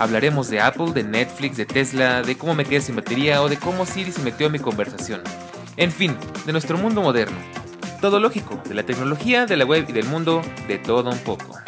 Hablaremos de Apple, de Netflix, de Tesla, de cómo me quedé sin batería o de cómo Siri se metió en mi conversación. En fin, de nuestro mundo moderno. Todo lógico, de la tecnología, de la web y del mundo, de todo un poco.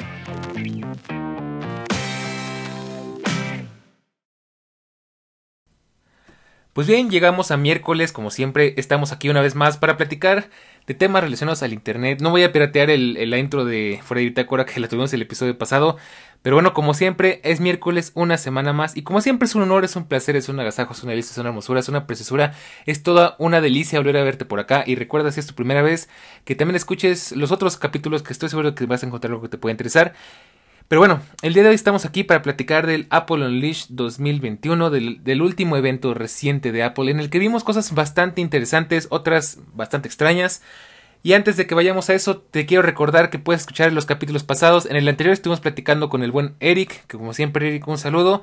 Pues bien, llegamos a miércoles, como siempre, estamos aquí una vez más para platicar de temas relacionados al internet. No voy a piratear el, intro de Freddy Bitácora que la tuvimos el episodio pasado. Pero bueno, como siempre, es miércoles, una semana más. Y como siempre es un honor, es un placer, es un agasajo, es una delicia, es una hermosura, es una preciosura. Es toda una delicia volver a verte por acá. Y recuerda si es tu primera vez que también escuches los otros capítulos que estoy seguro que vas a encontrar algo que te pueda interesar. Pero bueno, el día de hoy estamos aquí para platicar del Apple Unleashed 2021, del, del, último evento reciente de Apple, en el que vimos cosas bastante interesantes, otras bastante extrañas. Y antes de que vayamos a eso, te quiero recordar que puedes escuchar los capítulos pasados. En el anterior estuvimos platicando con el buen Eric, que como siempre Eric, un saludo,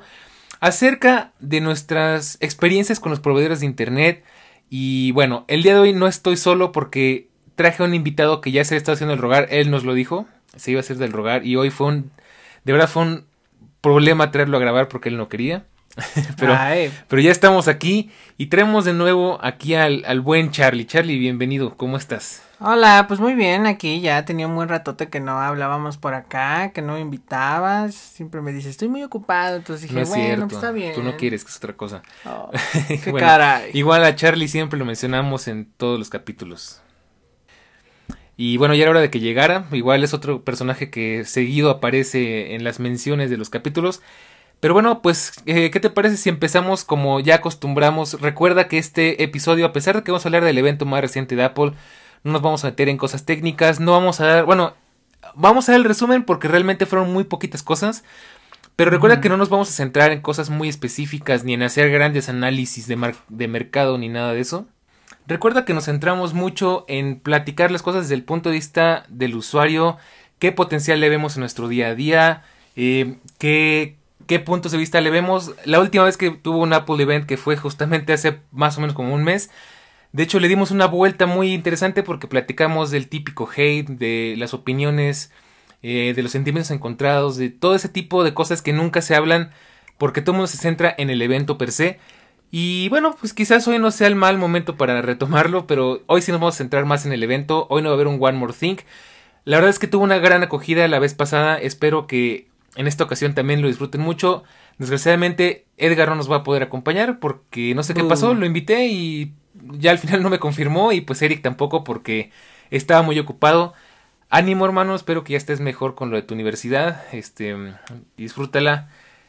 acerca de nuestras experiencias con los proveedores de Internet. Y bueno, el día de hoy no estoy solo porque traje a un invitado que ya se está haciendo el rogar, él nos lo dijo, se iba a hacer del rogar y hoy fue un, de verdad fue un problema traerlo a grabar porque él no quería. pero, pero ya estamos aquí y traemos de nuevo aquí al, al buen Charlie. Charlie, bienvenido, ¿cómo estás? Hola, pues muy bien, aquí ya tenía un buen ratote que no hablábamos por acá, que no me invitabas, siempre me dices, estoy muy ocupado, entonces dije, no es bueno, cierto, pues está bien. Tú no quieres, que es otra cosa. Oh, qué Bueno, caray. Igual a Charlie siempre lo mencionamos en todos los capítulos. Y bueno, ya era hora de que llegara. Igual es otro personaje que seguido aparece en las menciones de los capítulos. Pero bueno, pues, eh, ¿qué te parece si empezamos como ya acostumbramos? Recuerda que este episodio, a pesar de que vamos a hablar del evento más reciente de Apple, no nos vamos a meter en cosas técnicas, no vamos a dar, bueno, vamos a dar el resumen porque realmente fueron muy poquitas cosas. Pero recuerda que no nos vamos a centrar en cosas muy específicas, ni en hacer grandes análisis de, mar- de mercado, ni nada de eso. Recuerda que nos centramos mucho en platicar las cosas desde el punto de vista del usuario, qué potencial le vemos en nuestro día a día, eh, qué, qué puntos de vista le vemos. La última vez que tuvo un Apple Event, que fue justamente hace más o menos como un mes, de hecho le dimos una vuelta muy interesante porque platicamos del típico hate, de las opiniones, eh, de los sentimientos encontrados, de todo ese tipo de cosas que nunca se hablan porque todo el mundo se centra en el evento per se. Y bueno, pues quizás hoy no sea el mal momento para retomarlo, pero hoy sí nos vamos a centrar más en el evento. Hoy no va a haber un One More Thing. La verdad es que tuvo una gran acogida la vez pasada. Espero que en esta ocasión también lo disfruten mucho. Desgraciadamente, Edgar no nos va a poder acompañar porque no sé qué Uh. pasó. Lo invité y ya al final no me confirmó. Y pues Eric tampoco porque estaba muy ocupado. Ánimo, hermano. Espero que ya estés mejor con lo de tu universidad. Este, disfrútala,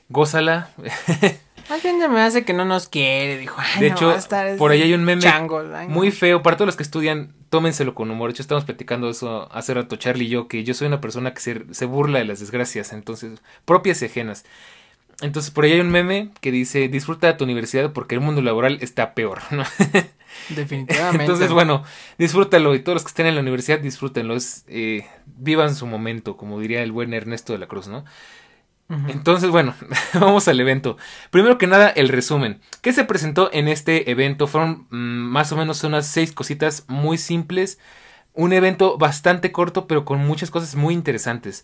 gózala. Más bien me hace que no nos quiere, dijo. Ay, De no, hecho, por ahí hay un meme chango. Muy feo, para todos los que estudian, tómenselo con humor. De hecho, estamos platicando eso hace rato, Charlie y yo, que yo soy una persona que se, se burla de las desgracias, entonces, propias y ajenas. Entonces, por ahí hay un meme que dice, disfruta de tu universidad porque el mundo laboral está peor, ¿no? Definitivamente. Entonces, bueno, disfrútalo y todos los que estén en la universidad, disfrútenlo. Es, eh, vivan su momento, como diría el buen Ernesto de la Cruz, ¿no? Entonces, bueno, vamos al evento. Primero que nada, el resumen. ¿Qué se presentó en este evento? Fueron mm, más o menos unas seis cositas muy simples. Un evento bastante corto, pero con muchas cosas muy interesantes.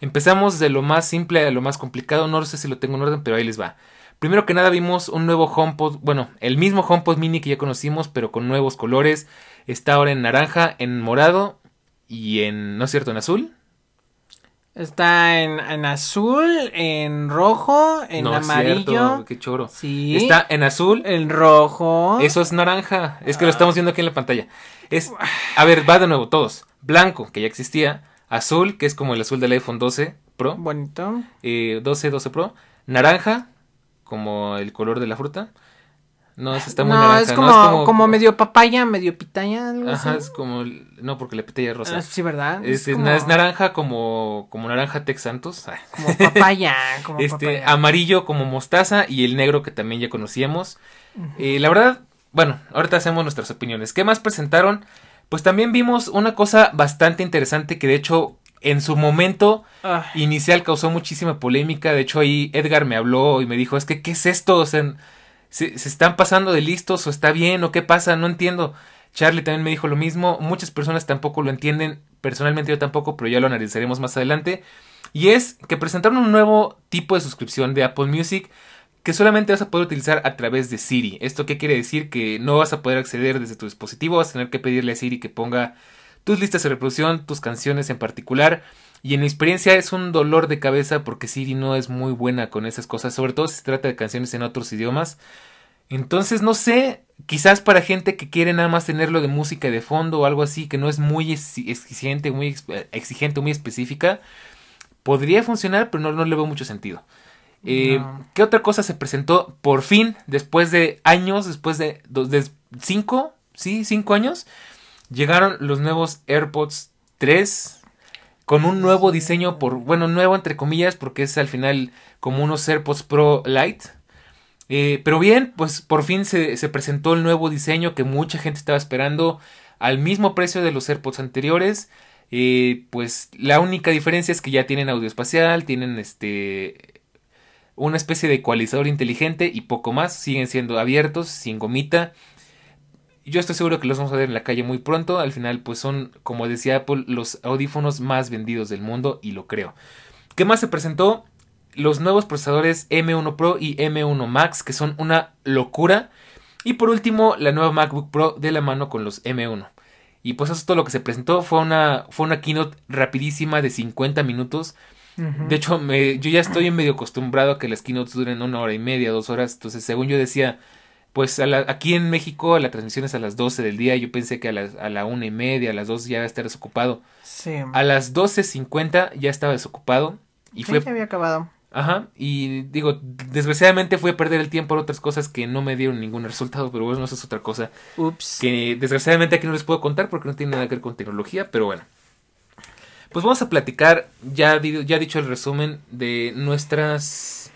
Empezamos de lo más simple a lo más complicado. No sé si lo tengo en orden, pero ahí les va. Primero que nada vimos un nuevo HomePod, bueno, el mismo HomePod mini que ya conocimos, pero con nuevos colores. Está ahora en naranja, en morado y en, ¿no es cierto?, en azul. Está en, en azul, en rojo, en no amarillo. cierto, qué choro. Sí. Está en azul, en rojo. Eso es naranja. Es que lo estamos viendo aquí en la pantalla. Es, a ver, va de nuevo, todos. Blanco, que ya existía. Azul, que es como el azul del iPhone 12 Pro. Bonito. eh, 12, 12 Pro. Naranja, como el color de la fruta. No, esa está muy no, naranja. es como, no, como... medio papaya, medio pitaya, algo Ajá, así. es como... No, porque la pitaya es rosa. Ah, sí, ¿verdad? Es, es, como, es naranja como, como naranja Tex Santos. como papaya, como este, papaya. amarillo como mostaza y el negro que también ya conocíamos. Eh, la verdad, bueno, ahorita hacemos nuestras opiniones. ¿Qué más presentaron? Pues también vimos una cosa bastante interesante que de hecho en su momento Ay, inicial causó muchísima polémica. De hecho ahí Edgar me habló y me dijo, es que, ¿qué es esto? O sea, ¿se, se están pasando de listos o está bien o qué pasa? No entiendo. Charlie también me dijo lo mismo. Muchas personas tampoco lo entienden. Personalmente yo tampoco, pero ya lo analizaremos más adelante. Y es que presentaron un nuevo tipo de suscripción de Apple Music que solamente vas a poder utilizar a través de Siri. ¿Esto qué quiere decir? Que no vas a poder acceder desde tu dispositivo, vas a tener que pedirle a Siri que ponga tus listas de reproducción, tus canciones en particular. Y en mi experiencia es un dolor de cabeza porque Siri no es muy buena con esas cosas, sobre todo si se trata de canciones en otros idiomas. Entonces, no sé, quizás para gente que quiere nada más tenerlo de música de fondo o algo así, que no es muy exigente, muy exigente, muy específica, podría funcionar, pero no, no le veo mucho sentido. Eh, No. ¿Qué otra cosa se presentó? Por fin, después de años, después de, de cinco, sí, cinco años, llegaron los nuevos AirPods 3 con un nuevo diseño, por bueno, nuevo entre comillas, porque es al final como unos AirPods Pro Lite. Eh, pero bien, pues por fin se, se presentó el nuevo diseño que mucha gente estaba esperando al mismo precio de los AirPods anteriores. Eh, pues la única diferencia es que ya tienen audio espacial, tienen este una especie de ecualizador inteligente y poco más. Siguen siendo abiertos, sin gomita. Yo estoy seguro que los vamos a ver en la calle muy pronto. Al final, pues son, como decía Apple, los audífonos más vendidos del mundo y lo creo. ¿Qué más se presentó? Los nuevos procesadores M1 Pro y M1 Max, que son una locura. Y por último, la nueva MacBook Pro de la mano con los M1. Y pues eso es todo lo que se presentó. Fue una, fue una keynote rapidísima de 50 minutos. De hecho, me, yo ya estoy medio acostumbrado a que las keynotes duren una hora y media, dos horas. Entonces, según yo decía, pues a la- aquí en México la transmisión es a las 12 del día. Yo pensé que a, las- a la una y media, a las dos ya iba a estar desocupado. Sí. A las 12.50 ya estaba desocupado. Y Sí, fue... ya había acabado. Ajá. Y digo, desgraciadamente fue perder el tiempo en otras cosas que no me dieron ningún resultado. Pero bueno, eso es otra cosa. Ups. Que desgraciadamente aquí no les puedo contar porque no tiene nada que ver con tecnología, pero bueno. Pues vamos a platicar, ya, ya dicho el resumen, de nuestras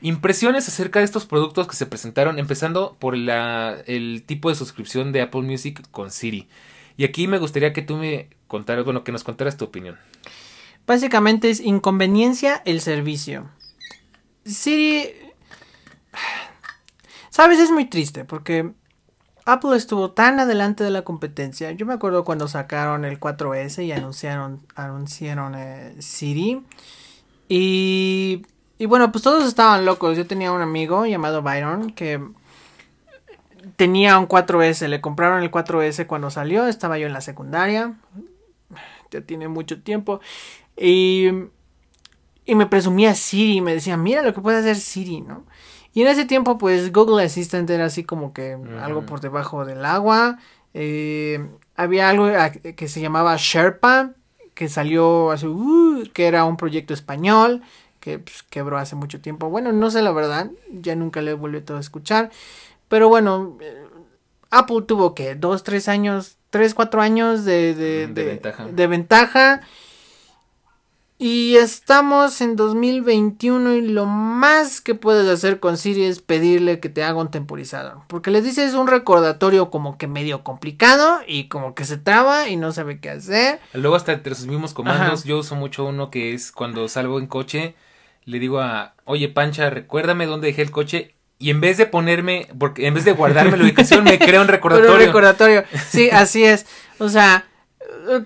impresiones acerca de estos productos que se presentaron, empezando por el tipo de suscripción de Apple Music con Siri. Y aquí me gustaría que tú me contaras, bueno, que nos contaras tu opinión. Básicamente es inconveniencia el servicio. Siri... Sabes, es muy triste porque Apple estuvo tan adelante de la competencia. Yo me acuerdo cuando sacaron el 4S y anunciaron, anunciaron eh, Siri. Y, y bueno, pues todos estaban locos. Yo tenía un amigo llamado Byron que tenía un 4S. Le compraron el 4S cuando salió. Estaba yo en la secundaria. Ya tiene mucho tiempo. Y, y me presumía Siri. Me decía, mira lo que puede hacer Siri, ¿no? Y en ese tiempo, pues Google Assistant era así como que algo por debajo del agua. Eh, había algo a- que se llamaba Sherpa, que salió hace, uh, que era un proyecto español, que pues, quebró hace mucho tiempo. Bueno, no sé la verdad, ya nunca le he vuelto a escuchar. Pero bueno, eh, Apple tuvo que dos, tres años, tres, cuatro años de, de, de ventaja. de ventaja. Y estamos en 2021 y lo más que puedes hacer con Siri es pedirle que te haga un temporizador. Porque le dices un recordatorio como que medio complicado y como que se traba y no sabe qué hacer. Luego hasta entre sus mismos comandos, Ajá. yo uso mucho uno que es cuando salgo en coche, le digo a, oye Pancha, recuérdame dónde dejé el coche. Y en vez de ponerme, porque en vez de guardarme la ubicación, me crea un recordatorio. un recordatorio. Sí, así es. O sea,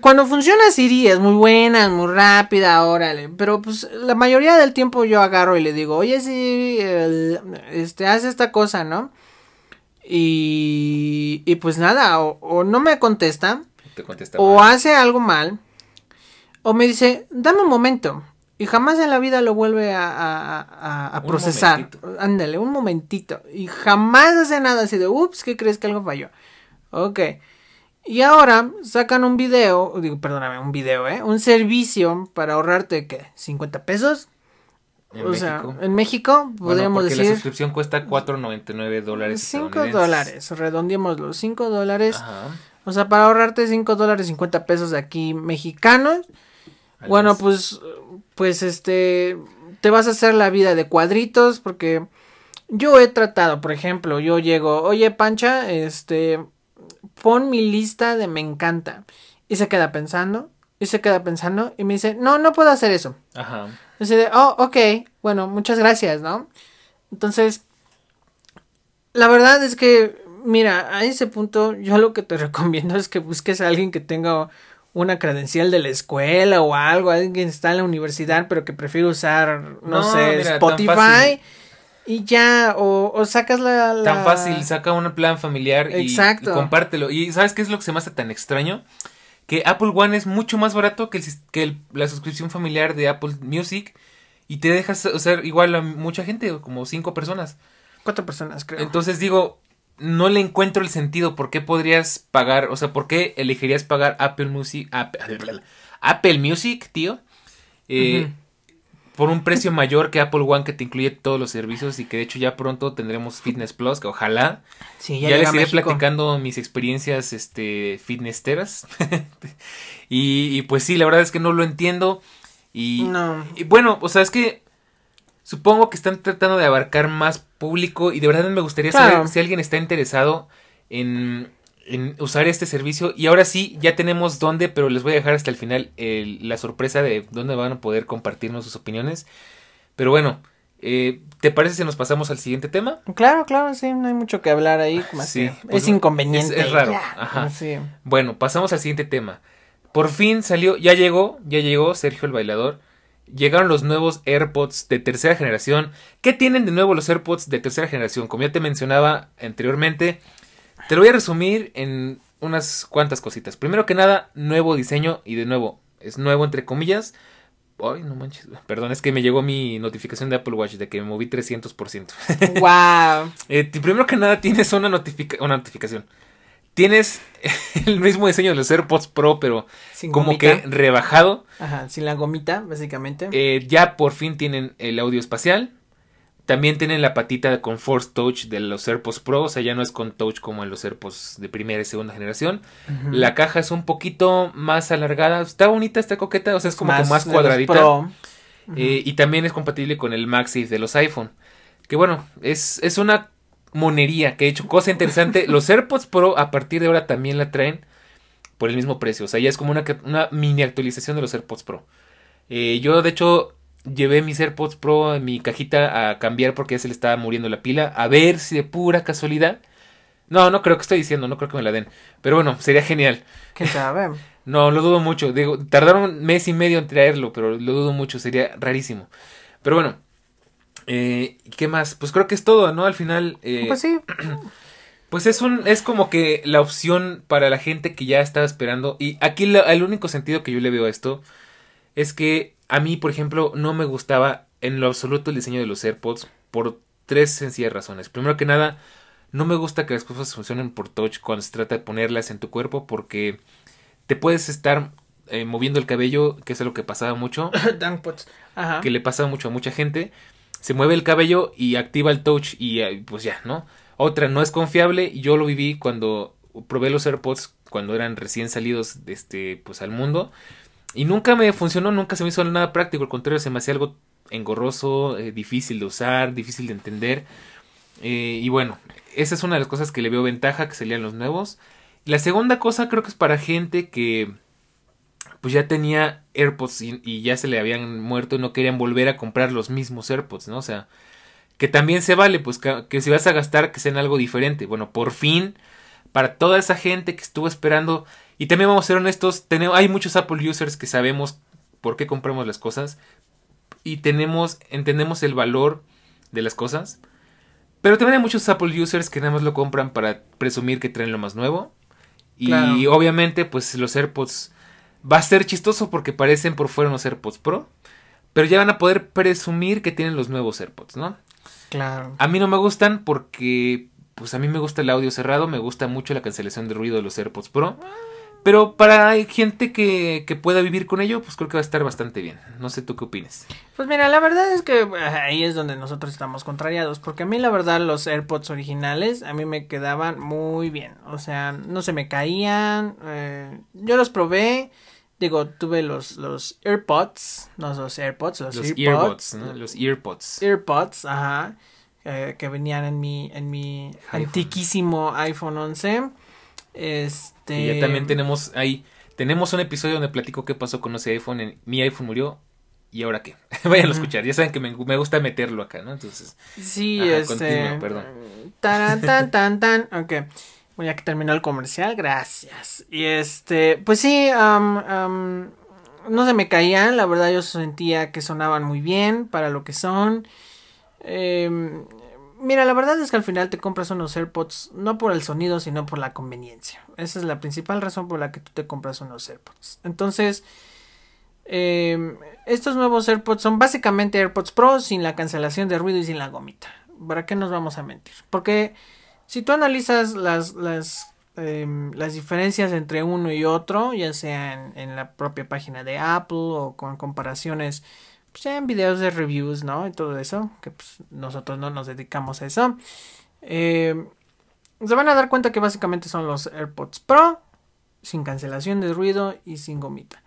cuando funciona Siri es muy buena, es muy rápida, órale. Pero pues la mayoría del tiempo yo agarro y le digo, oye Siri, este, haz esta cosa, ¿no? Y, y pues nada, o, o no me contesta, Te contesta o mal. hace algo mal, o me dice, dame un momento. Y jamás en la vida lo vuelve a, a- a- procesar. momentito. Ándale, un momentito. Y jamás hace nada así de, ups, ¿qué crees que algo falló? Ok. Y ahora sacan un video, digo, perdóname, un video, ¿eh? Un servicio para ahorrarte, ¿qué? ¿50 pesos? En o sea, México. en México Bueno, podríamos porque la decir suscripción cuesta 4.99 dólares. 5 estadounidenses. dólares, redondeémoslo, 5 dólares. Ajá. O sea, para ahorrarte 5 dólares 50 pesos de aquí mexicanos, al bueno, mes. pues, pues este, te vas a hacer la vida de cuadritos porque yo he tratado, por ejemplo, yo llego, oye Pancha, este, pon mi lista de me encanta. Y se queda pensando, y se queda pensando, y me dice, no, no puedo hacer eso. Ajá. Así de, oh, ok, bueno, muchas gracias, ¿no? Entonces, la verdad es que, mira, a ese punto yo lo que te recomiendo es que busques a alguien que tenga una credencial de la escuela o algo, alguien que está en la universidad pero que prefiere usar, no, No, sé, mira, Spotify. Y ya, o, o sacas la, la- Tan fácil, saca un plan familiar y, compártelo. Y ¿sabes qué es lo que se me hace tan extraño? Que Apple One es mucho más barato que, el sis- que el- la suscripción familiar de Apple Music y te dejas usar igual a mucha gente, como cinco personas. Cuatro personas, creo. Entonces digo, no le encuentro el sentido. ¿Por qué podrías pagar? O sea, ¿por qué elegirías pagar Apple Music? Apple, Apple Music, tío. Eh. Por un precio mayor que Apple One que te incluye todos los servicios y que de hecho ya pronto tendremos Fitness Plus, que ojalá. sí, Ya, llega les iré platicando mis experiencias este fitnessteras. y, y pues sí, la verdad es que no lo entiendo. Y, No. y bueno, o sea, es que supongo que están tratando de abarcar más público y de verdad me gustaría Claro. saber si alguien está interesado en, en usar este servicio. Y ahora sí, ya tenemos dónde, pero les voy a dejar hasta el final el- la sorpresa de dónde van a poder compartirnos sus opiniones. Pero bueno, eh, ¿te parece si nos pasamos al siguiente tema? Claro, claro, sí, no hay mucho que hablar ahí, más Sí, que pues, es inconveniente. es- es raro, ya, ajá. Sí. Bueno, pasamos al siguiente tema. Por fin salió, ya llegó, ya llegó Sergio el bailador. Llegaron los nuevos AirPods de tercera generación. ¿Qué tienen de nuevo los AirPods de tercera generación? Como ya te mencionaba anteriormente, te lo voy a resumir en unas cuantas cositas. Primero que nada, nuevo diseño y de nuevo, es nuevo entre comillas. Ay, no manches. Perdón, es que me llegó mi notificación de Apple Watch de que me moví 300%. wow. Eh, primero que nada tienes una, notifica- una notificación. Tienes el mismo diseño de los AirPods Pro, pero Sin como gomita. que rebajado. Ajá, sin la gomita, básicamente. Eh, ya por fin tienen el audio espacial. También tienen la patita con Force Touch de los AirPods Pro. O sea, ya no es con Touch como en los AirPods de primera y segunda generación. La caja es un poquito más alargada. Está bonita, está coqueta. O sea, es como que más cuadradita. Eh, y también es compatible con el MagSafe de los iPhone. Que bueno, es, es una monería. Que de hecho, cosa interesante, los AirPods Pro a partir de ahora también la traen por el mismo precio. O sea, ya es como una, una mini actualización de los AirPods Pro. Eh, yo, de hecho, llevé mis AirPods Pro en mi cajita a cambiar porque ya se le estaba muriendo la pila. A ver si de pura casualidad. No, no creo que estoy diciendo, no creo que me la den. Pero bueno, sería genial. ¿Quién sabe? No, lo dudo mucho. Digo, tardaron mes y medio en traerlo, pero lo dudo mucho. Sería rarísimo. Pero bueno. Eh, ¿Qué más? Pues creo que es todo, ¿no? Al final. eh, pues sí. pues es un, es como que la opción para la gente que ya estaba esperando. Y aquí el único sentido que yo le veo a esto es que a mí, por ejemplo, no me gustaba en lo absoluto el diseño de los AirPods por tres sencillas razones. Primero que nada, no me gusta que las cosas funcionen por touch cuando se trata de ponerlas en tu cuerpo porque te puedes estar eh, moviendo el cabello, que es algo que pasaba mucho. Ajá. que le pasa mucho a mucha gente. Se mueve el cabello y activa el touch y eh, pues ya, ¿no? Otra, no es confiable yo lo viví cuando probé los AirPods cuando eran recién salidos de este, pues al mundo. Y nunca me funcionó, nunca se me hizo nada práctico, al contrario, se me hacía algo engorroso, eh, difícil de usar, difícil de entender. Eh, y bueno, esa es una de las cosas que le veo ventaja que salían los nuevos. La segunda cosa creo que es para gente que pues ya tenía AirPods y, ya se le habían muerto y no querían volver a comprar los mismos AirPods, ¿no? O sea, que también se vale, pues que, que si vas a gastar que sean algo diferente. Bueno, por fin, para toda esa gente que estuvo esperando, y también vamos a ser honestos, tenemos, hay muchos Apple users que sabemos por qué compramos las cosas y tenemos, entendemos el valor de las cosas. Pero también hay muchos Apple users que nada más lo compran para presumir que traen lo más nuevo. Y Claro. obviamente, pues los AirPods va a ser chistoso porque parecen por fuera unos AirPods Pro. Pero ya van a poder presumir que tienen los nuevos AirPods, ¿no? Claro. A mí no me gustan porque, pues a mí me gusta el audio cerrado, me gusta mucho la cancelación de ruido de los AirPods Pro. Pero para gente que, que pueda vivir con ello, pues creo que va a estar bastante bien. No sé tú qué opinas. Pues mira, la verdad es que eh, ahí es donde nosotros estamos contrariados, porque a mí la verdad los AirPods originales a mí me quedaban muy bien, o sea, no se me caían, eh, yo los probé, digo, tuve los, los AirPods, no los AirPods, los, Los AirPods, earbuds, ¿no? Los earpods. AirPods, ajá, eh, que venían en mi, en mi iPhone. antiquísimo iPhone 11, este... Y ya también tenemos ahí, tenemos un episodio donde platico qué pasó con ese iPhone. en- mi iPhone murió. ¿Y ahora qué? Vayan a escuchar. Ya saben que me, me gusta meterlo acá, ¿no? Entonces, Sí, Ajá, este. continúa, perdón. Tan, tan, tan, tan. Ok. Bueno, ya que terminó el comercial, gracias. Y este, pues sí, am, no se me caían, la verdad yo sentía que sonaban muy bien para lo que son. Em, mira, la verdad es que al final te compras unos AirPods no por el sonido, sino por la conveniencia. Esa es la principal razón por la que tú te compras unos AirPods. Entonces, em, estos nuevos AirPods son básicamente AirPods Pro sin la cancelación de ruido y sin la gomita. ¿Para qué nos vamos a mentir? Porque si tú analizas las, las, em, las diferencias entre uno y otro, ya sea en, en la propia página de Apple o con comparaciones, pues en videos de reviews, ¿no? Y todo eso, que pues, nosotros no nos dedicamos a eso. em, se van a dar cuenta que básicamente son los AirPods Pro, sin cancelación de ruido y sin gomita.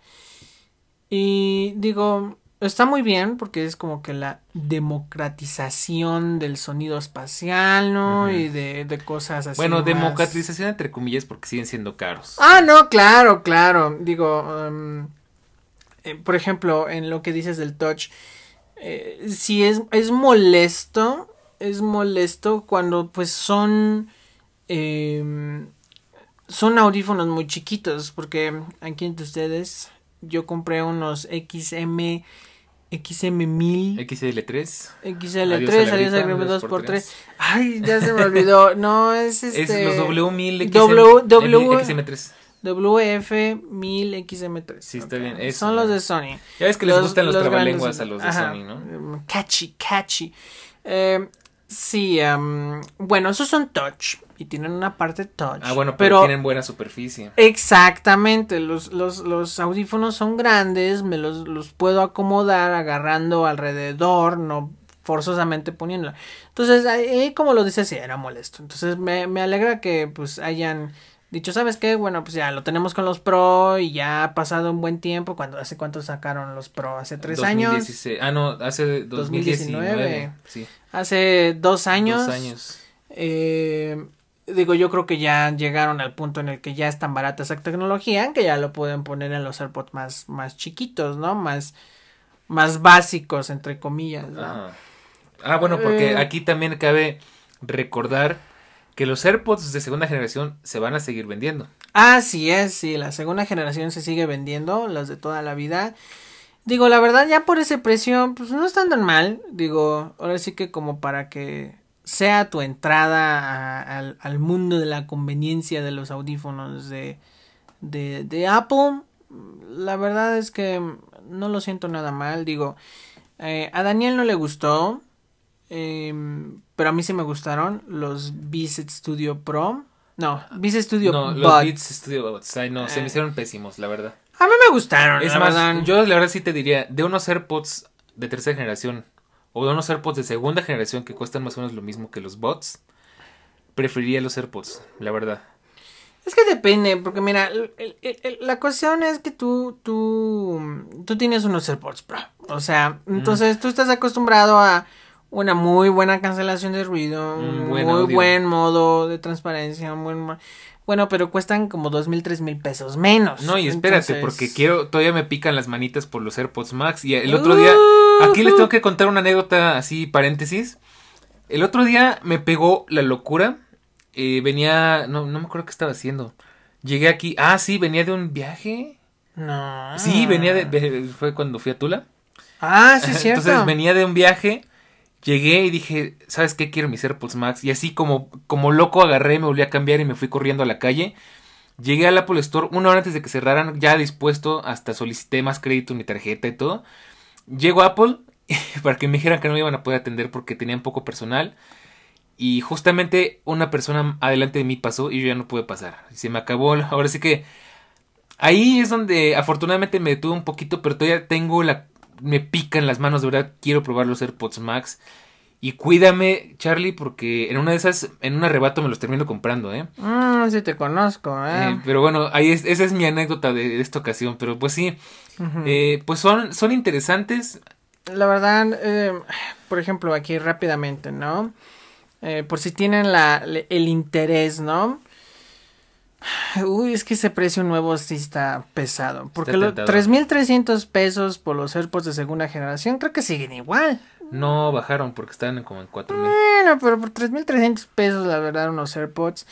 Y digo, está muy bien porque es como que la democratización del sonido espacial, ¿no? Ujú. Y de, de cosas así. bueno, más- democratización entre comillas porque siguen siendo caros. Ah, no, claro, claro. Digo, em, eh, por ejemplo, en lo que dices del touch, eh, sí es, es molesto, es molesto cuando pues son, em, son audífonos muy chiquitos, porque aquí entre ustedes yo compré unos XM, XM1000. XL3. XL3, Adiós adiós a a la gripa, 2x3. Ay, ya se me olvidó. No, es Es este. los W1000 W- W- XM3. WF1000 XM3. Sí, está bien, eso, Son los de Sony. Ya ves que les gustan los, grandes- trabalenguas a los de Ajá. Sony, ¿no? Mm, Catchy, catchy. Eh, sí, am, bueno, esos son touch y tienen una parte touch. Ah, bueno, pero, tienen buena superficie. Exactamente, los, los, los audífonos son grandes, me los, los puedo acomodar agarrando alrededor, no forzosamente poniéndola. Entonces, ahí como lo dice, sí, era molesto. Entonces, me, me alegra que pues hayan dicho, ¿sabes qué? Bueno, pues ya lo tenemos con los Pro y ya ha pasado un buen tiempo. cuando ¿Hace cuánto sacaron los Pro? ¿Hace tres años? 2016. Ah, no, hace 2019. 2019. Sí, ¿Hace dos años? dos años. Eh, digo, yo creo que ya llegaron al punto en el que ya es tan barata esa tecnología que ya lo pueden poner en los AirPods más, más chiquitos, ¿no? Más, más básicos, entre comillas, ¿no? Ajá. Ah, bueno, porque Eh. aquí también cabe recordar que los AirPods de segunda generación se van a seguir vendiendo. Así es, sí, la segunda generación se sigue vendiendo, las de toda la vida. Digo, la verdad, ya por ese precio, pues no están tan mal. Digo, ahora sí que como para que sea tu entrada a- al, mundo de la conveniencia de los audífonos de, de, de Apple, la verdad es que no lo siento nada mal. Digo, eh, a Daniel no le gustó, em, pero a mí sí me gustaron los Beats Studio Pro. No, Beats Studio no, los. Beats Studio. Ay, no, se Eh. me hicieron pésimos, la verdad. A mí me gustaron, Es la más, verdad. yo la verdad sí te diría, de unos AirPods de tercera generación o de unos AirPods de segunda generación que cuestan más o menos lo mismo que los bots, preferiría los AirPods, la verdad. Es que depende, porque mira, el- el- el- la cuestión es que tú, tú, tú tienes unos AirPods Pro. O sea, entonces tú estás acostumbrado a una muy buena cancelación de ruido, Un un buen muy audio. buen modo de transparencia, buen bueno, pero cuestan como dos mil, tres mil pesos menos. No, y espérate, Entonces- porque quiero, todavía me pican las manitas por los AirPods Max. Y el otro día, aquí les tengo que contar una anécdota así, paréntesis. El otro día me pegó la locura. eh, venía, no, no me acuerdo qué estaba haciendo. Llegué aquí, ah, sí, venía de un viaje. No. Sí, venía de, de- fue cuando fui a Tula. Ah, sí, es cierto. Entonces venía de un viaje, llegué y dije, ¿sabes qué? Quiero mis AirPods Max. Y así como, como loco agarré, me volví a cambiar y me fui corriendo a la calle. Llegué al Apple Store una hora antes de que cerraran, ya dispuesto, hasta solicité más crédito en mi tarjeta y todo. Llego a Apple para que me dijeran que no me iban a poder atender porque tenían poco personal. Y justamente una persona adelante de mí pasó y yo ya no pude pasar. Se me acabó, ahora sí que ahí es donde afortunadamente me detuve un poquito, pero todavía tengo la... Me pican las manos, de verdad, quiero probar los AirPods Max. Y cuídame, Charlie, porque en una de esas, en un arrebato me los termino comprando, ¿eh? Mm, sí te conozco, ¿eh? Eh, pero bueno, ahí es, esa es mi anécdota de, de esta ocasión. Pero pues sí, eh, pues son, son interesantes. La verdad, eh, por ejemplo, aquí rápidamente, ¿no? Eh, por si tienen la, el interés, ¿no? Uy, es que ese precio nuevo sí está pesado. Porque Está los tentador. 3.300 pesos por los AirPods de segunda generación creo que siguen igual. No bajaron porque están como en 4000. Bueno, pero por 3.300 pesos, la verdad, unos AirPods.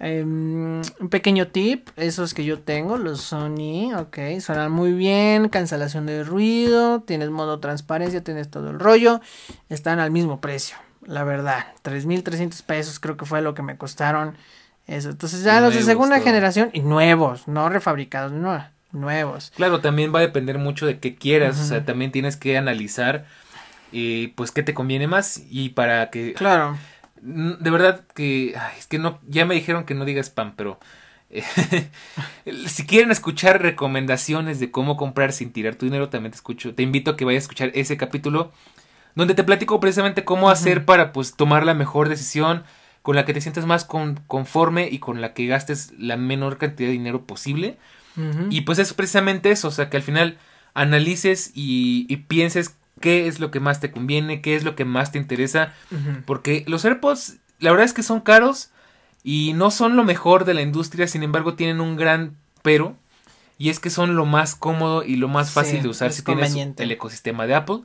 Eh, un pequeño tip, esos que yo tengo, los Sony, ok, suenan muy bien, cancelación de ruido, tienes modo transparencia, tienes todo el rollo, están al mismo precio, la verdad, 3.300 pesos creo que fue lo que me costaron eso. Entonces ya los de segunda todo. generación y nuevos, no refabricados, no, nuevos. Claro, también va a depender mucho de qué quieras. O sea, también tienes que analizar, eh, pues, qué te conviene más. Y para que. Claro. Mm, De verdad que. ay, es que no. Ya me dijeron que no diga spam, pero. eh, si quieren escuchar recomendaciones de cómo comprar sin tirar tu dinero, también te escucho. Te invito a que vayas a escuchar ese capítulo. Donde te platico precisamente cómo hacer para pues tomar la mejor decisión. Con la que te sientas más con- conforme y con la que gastes la menor cantidad de dinero posible. Y pues es precisamente eso, o sea, que al final analices y, y pienses qué es lo que más te conviene, qué es lo que más te interesa, porque los AirPods, la verdad es que son caros y no son lo mejor de la industria, sin embargo tienen un gran pero, y es que son lo más cómodo y lo más fácil Sí, de usar si tienes el ecosistema de Apple.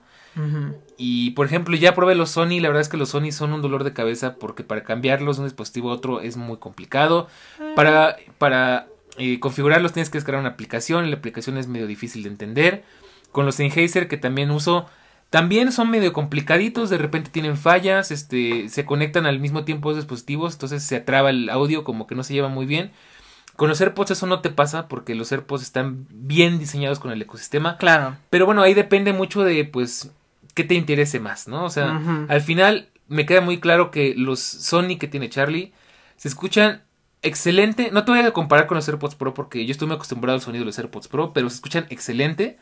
Y por ejemplo, ya probé los Sony, la verdad es que los Sony son un dolor de cabeza porque para cambiarlos de un dispositivo a otro es muy complicado. Para, para eh, configurarlos tienes que descargar una aplicación, la aplicación es medio difícil de entender. Con los Sennheiser que también uso, también son medio complicaditos, de repente tienen fallas, este, se conectan al mismo tiempo los dispositivos, entonces se atraba el audio, como que no se lleva muy bien. Con los AirPods eso no te pasa porque los AirPods están bien diseñados con el ecosistema. Claro. Pero bueno, ahí depende mucho de, pues, qué te interese más, ¿no? O sea, al final me queda muy claro que los Sony que tiene Charlie se escuchan excelente. No te voy a comparar con los AirPods Pro porque yo estoy muy acostumbrado al sonido de los AirPods Pro, pero se escuchan excelente.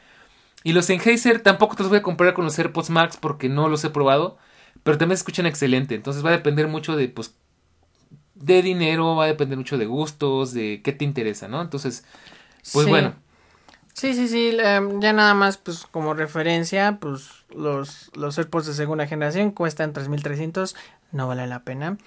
Y los Sennheiser tampoco te los voy a comparar con los AirPods Max porque no los he probado, pero también se escuchan excelente. Entonces va a depender mucho de, pues, de dinero, va a depender mucho de gustos, de qué te interesa, ¿no? Entonces, pues Sí. bueno. Sí, sí, sí, ya nada más pues como referencia, pues los, los AirPods de segunda generación cuestan 3.300, no vale la pena.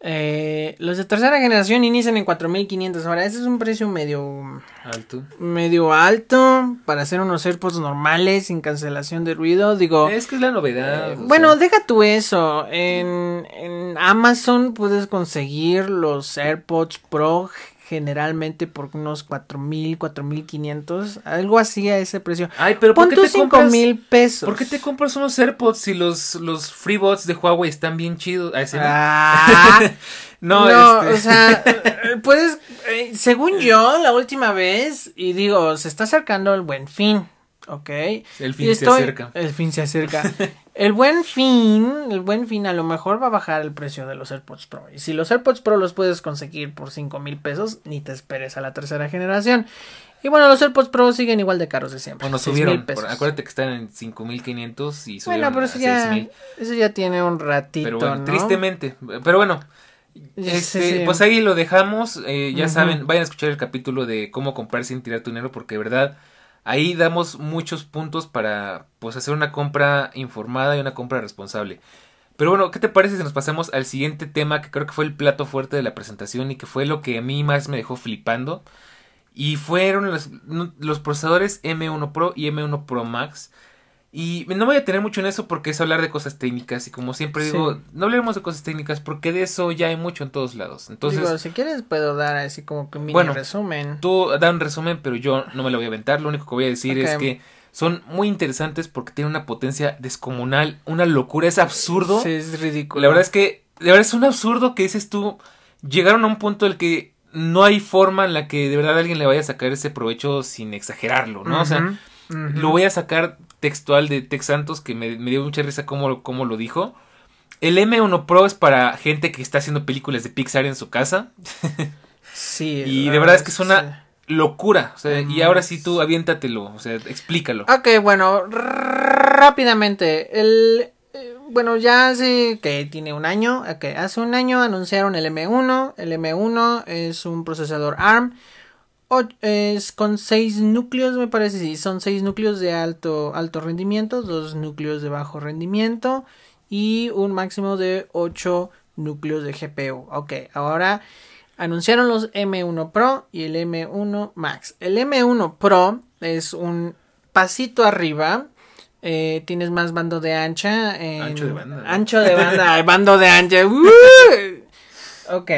Eh, los de tercera generación inician en 4.500, ahora ese es un precio medio, Alto. medio alto para hacer unos AirPods normales sin cancelación de ruido, digo... Es que es la novedad. Eh, bueno, sea. deja tú eso. En, en Amazon puedes conseguir los AirPods Pro generalmente por unos 4000, 4500, algo así a ese precio. Ay, pero ¿por qué te cinco compras? mil pesos. ¿Por qué te compras unos AirPods si los, los FreeBots de Huawei están bien chidos? Ah, no. Ah, no, no, este- o sea, puedes, eh, según yo, la última vez, y digo, se está acercando el buen fin, ¿ok? el Y fin se estoy- acerca. El fin se acerca. el buen fin, el buen fin a lo mejor va a bajar el precio de los AirPods Pro. Y si los AirPods Pro los puedes conseguir por cinco mil pesos, ni te esperes a la tercera generación. Y bueno, los AirPods Pro siguen igual de caros de siempre. Bueno, 6,000 subieron. pesos. por- acuérdate que están en 5500 y subieron Bueno, pero a eso ya, 6000. eso ya tiene un ratito, Pero bueno, ¿no? tristemente. Pero bueno. Este, sí. Pues ahí lo dejamos. eh, ya saben, vayan a escuchar el capítulo de cómo comprar sin tirar tu dinero. Porque de verdad, ahí damos muchos puntos para pues hacer una compra informada y una compra responsable. Pero bueno, ¿qué te parece si nos pasamos al siguiente tema que creo que fue el plato fuerte de la presentación y que fue lo que a mí más me dejó flipando? Y fueron los, los procesadores M1 Pro y M1 Pro Max. Y no voy a tener mucho en eso porque es hablar de cosas técnicas y como siempre digo, Sí. no hablemos de cosas técnicas porque de eso ya hay mucho en todos lados. Entonces, Digo, si quieres puedo dar así como que un mini Bueno, resumen. tú da un resumen, pero yo no me lo voy a aventar. Lo único que voy a decir es que son muy interesantes porque tienen una potencia descomunal, una locura, es absurdo. Sí, es ridículo. La verdad es que, de verdad es un absurdo que dices tú, llegaron a un punto en el que no hay forma en la que de verdad alguien le vaya a sacar ese provecho sin exagerarlo, ¿no? O sea, lo voy a sacar textual de Tex Santos, que me, me dio mucha risa cómo, cómo lo dijo. El M1 Pro es para gente que está haciendo películas de Pixar en su casa. Sí, y de verdad es que es sí. una locura. O sea, y ahora sí tú aviéntatelo, o sea, explícalo. Ok, bueno, rápidamente. El, eh, bueno, ya hace que tiene un año. Ok, hace un año anunciaron el M1. El M1 es un procesador ARM. Es con 6 núcleos, me parece. Sí, son 6 núcleos de alto, alto rendimiento, 2 núcleos de bajo rendimiento y un máximo de 8 núcleos de GPU. Ok, ahora anunciaron los M1 Pro y el M1 Max. El M1 Pro es un pasito arriba. Eh, tienes más bando de ancha. ancho de banda. Ancho de banda, bando de ancha. ok.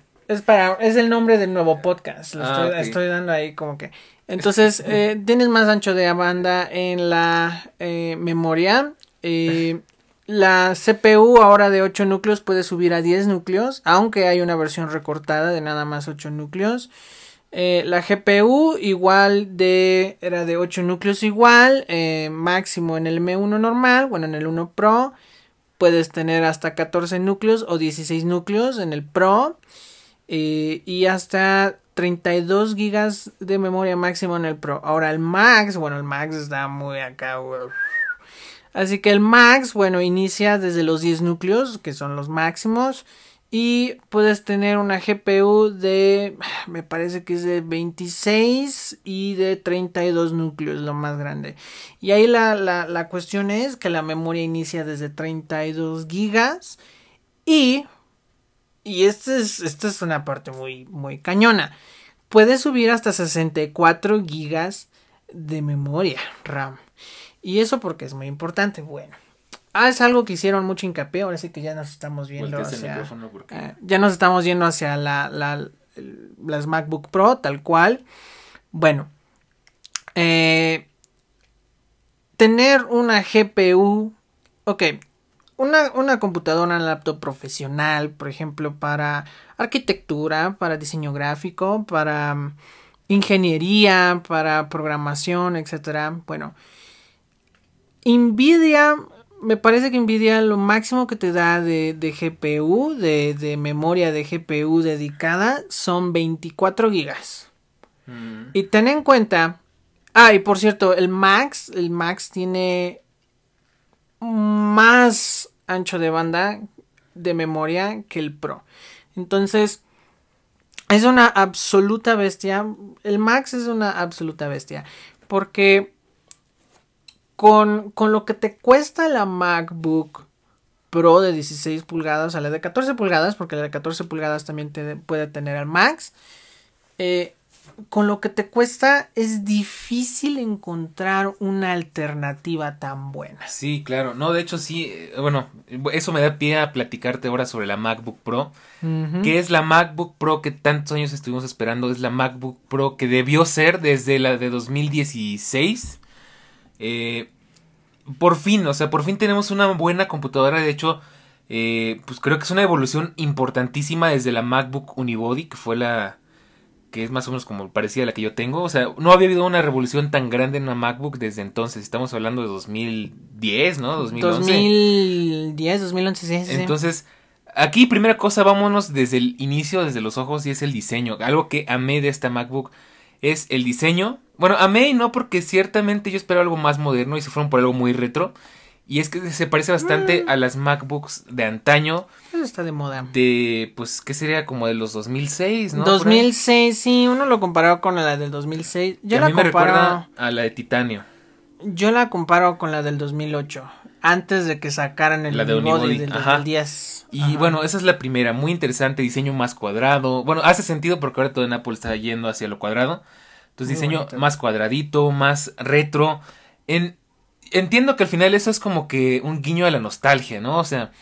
es para, es el nombre del nuevo podcast. Lo ah, estoy, dando ahí como que. Entonces, eh, tienes más ancho de banda en la eh, memoria. Eh, la CPU ahora de 8 núcleos puede subir a 10 núcleos, aunque hay una versión recortada de nada más 8 núcleos. La GPU igual de era de 8 núcleos igual, máximo en el M1 normal, bueno en el 1 Pro puedes tener hasta 14 núcleos o 16 núcleos en el Pro eh, y hasta 32 gigas de memoria máximo en el Pro. Ahora el Max, bueno el Max está muy acá, Así que el max, bueno, inicia desde los 10 núcleos, que son los máximos. Y puedes tener una GPU de, me parece que es de 26 y de 32 núcleos, lo más grande. Y ahí la, la, cuestión es que la memoria inicia desde 32 gigas. Y, y esta es, esta es una parte muy, muy cañona. Puedes subir hasta 64 gigas de memoria RAM. Y eso porque es muy importante. Bueno. Ah, es algo que hicieron mucho hincapié. Ahora sí que ya nos estamos viendo hacia. Eh, ya nos estamos yendo hacia la, la, las MacBook Pro, tal cual. Bueno. Eh, tener una GPU. Ok. Una, una computadora, una laptop profesional, por ejemplo, para arquitectura, para diseño gráfico, para mm, ingeniería, para programación, etcétera. Bueno, Nvidia, me parece que Nvidia lo máximo que te da de, GPU, de, memoria de GPU dedicada, son 24 gigas. Mm. Y ten en cuenta, ah, y por cierto, el Max, el Max tiene más ancho de banda de memoria que el Pro. Entonces, es una absoluta bestia. El Max es una absoluta bestia. Porque con, lo que te cuesta la MacBook Pro de 16 pulgadas, o la de 14 pulgadas, porque la de 14 pulgadas también puede tener al Max. Eh, con lo que te cuesta es difícil encontrar una alternativa tan buena. Sí, claro. No, de hecho sí, eh, bueno, eso me da pie a platicarte ahora sobre la MacBook Pro, que es la MacBook Pro que tantos años estuvimos esperando, es la MacBook Pro que debió ser desde la de 2016 eh, por fin, o sea, por fin tenemos una buena computadora. De hecho, eh, pues creo que es una evolución importantísima desde la MacBook Unibody, que fue la que es más o menos como parecida a la que yo tengo. O sea, no había habido una revolución tan grande en una MacBook desde entonces. Estamos hablando de 2010, ¿no? 2011. 2010, 2011, sí, sí. Entonces, aquí primera cosa, vámonos desde el inicio, desde los ojos, y es el diseño. Algo que amé de esta MacBook es el diseño. Bueno, amé y no porque ciertamente yo espero algo más moderno y se fueron por algo muy retro. Y es que se parece bastante mm. a las MacBooks de antaño. Eso está de moda. De, pues, ¿qué sería? Como de los 2006, ¿no? 2006, sí. Uno lo comparó con la del 2006. Yo la a mí me recuerda a la de titanio. Yo la comparo con la del 2008. Antes de que sacaran el la de Unibody del 2010. Y bueno, esa es la primera. Muy interesante. Diseño más cuadrado. Bueno, hace sentido porque ahora todo en Apple está yendo hacia lo cuadrado. Entonces, diseño más cuadradito, más retro. En, entiendo que al final eso es como que un guiño a la nostalgia, ¿no? O sea,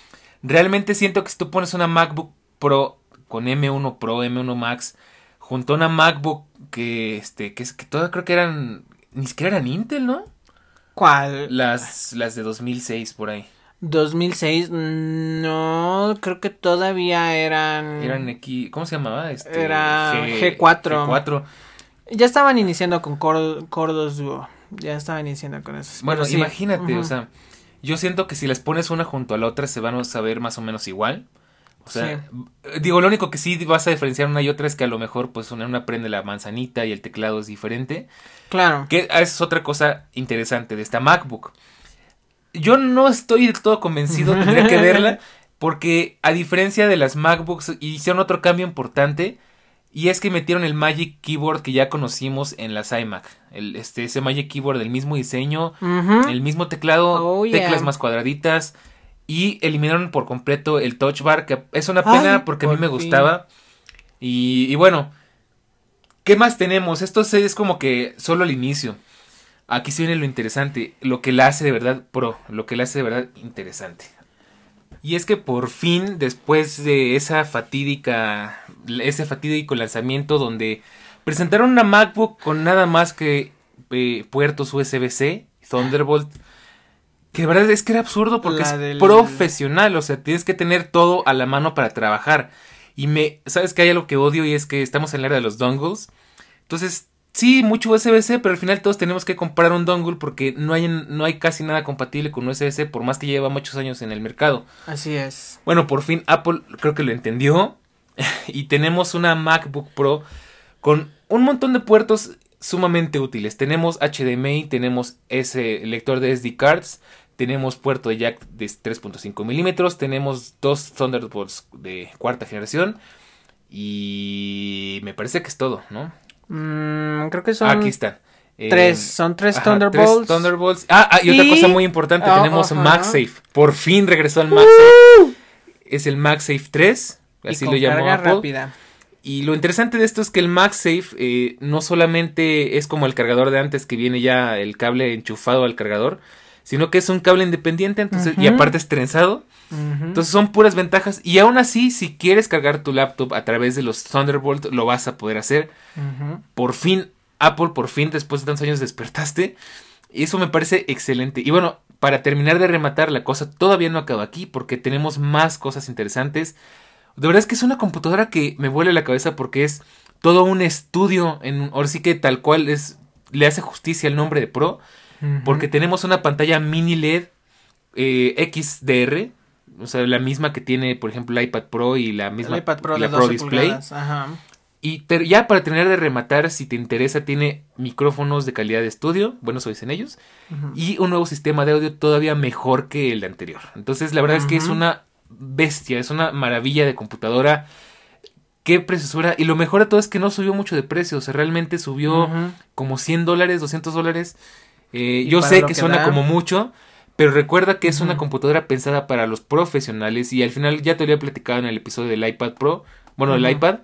realmente siento que si tú pones una MacBook Pro con M1 Pro, M1 Max, junto a una MacBook que, este, que, es, que todas creo que eran, ni siquiera eran Intel, ¿no? ¿Cuál? Las, las de 2006 por ahí. 2006, no, creo que todavía eran... Eran aquí, ¿cómo se llamaba? Este, Era G, 4 G4. Ya estaban iniciando con Cordos Duo. Ya estaban iniciando con eso. Bueno, imagínate, o sea, yo siento que si las pones una junto a la otra se van a saber más o menos igual. O sea, digo, lo único que sí vas a diferenciar una y otra es que a lo mejor, pues, una, una prende la manzanita y el teclado es diferente. Claro. Que esa es otra cosa interesante de esta MacBook. Yo no estoy del todo convencido, tendría que verla, porque a diferencia de las MacBooks, hicieron otro cambio importante. Y es que metieron el Magic Keyboard que ya conocimos en las iMac. El, este, ese Magic Keyboard del mismo diseño, el mismo teclado, Oh, yeah. teclas más cuadraditas. Y eliminaron por completo el touch bar, que es una pena Ay, porque a mí me fin. gustaba. Y, y bueno, ¿qué más tenemos? Esto es- como que solo el inicio. Aquí sí viene lo interesante, lo que la hace de verdad pro, lo que la hace de verdad interesante. Y es que por fin, después de esa fatídica, ese fatídico lanzamiento donde presentaron una MacBook con nada más que eh, puertos USB-C, Thunderbolt, que de verdad es que era absurdo porque La es del- profesional, o sea, tienes que tener todo a la mano para trabajar. Y me, sabes que hay algo que odio y es que estamos en la era de los dongles. Entonces, sí, mucho USB-C, pero al final todos tenemos que comprar un dongle porque no hay, no hay casi nada compatible con USB-C, por más que lleva muchos años en el mercado. Así es. Bueno, por fin Apple creo que lo entendió y tenemos una MacBook Pro con un montón de puertos sumamente útiles. Tenemos HDMI, tenemos ese lector de SD cards, tenemos puerto de jack de 3.5 milímetros, tenemos dos Thunderbolts de cuarta generación y me parece que es todo, ¿no? Mm, creo que son Aquí están. Eh, tres. Son tres ajá, Thunderbolts. tres Thunderbolts. Ah, ah, y otra cosa muy importante, Ah, tenemos ajá. MagSafe. Por fin regresó al MagSafe. Es el MagSafe 3, y así con lo llamó carga Apple. rápida. Y lo interesante de esto es que el MagSafe eh, no solamente es como el cargador de antes que viene ya el cable enchufado al cargador, sino que es un cable independiente, entonces y aparte es trenzado. Entonces son puras ventajas y aún así si quieres cargar tu laptop a través de los Thunderbolt lo vas a poder hacer. Por fin Apple por fin después de tantos años despertaste y eso me parece excelente. Y bueno, para terminar de rematar la cosa todavía no acaba aquí porque tenemos más cosas interesantes. De verdad es que es una computadora que me vuelve la cabeza porque es todo un estudio en ahora sí que tal cual es le hace justicia al nombre de Pro Porque tenemos una pantalla mini LED eh, XDR, o sea, la misma que tiene, por ejemplo, el iPad Pro y la misma el iPad Pro la de 12 Display. Ajá. Y ya para terminar de rematar, si te interesa, tiene micrófonos de calidad de estudio, bueno, eso dicen ellos, y un nuevo sistema de audio todavía mejor que el anterior. Entonces, la verdad es que es una bestia, es una maravilla de computadora. Qué preciosura. Y lo mejor de todo es que no subió mucho de precio. O sea, realmente subió como 100 dólares, 200 dólares. Eh, yo sé que que suena da. como mucho, pero recuerda que es una computadora pensada para los profesionales. Y al final ya te lo había platicado en el episodio del iPad Pro. Bueno, del Ujú. iPad.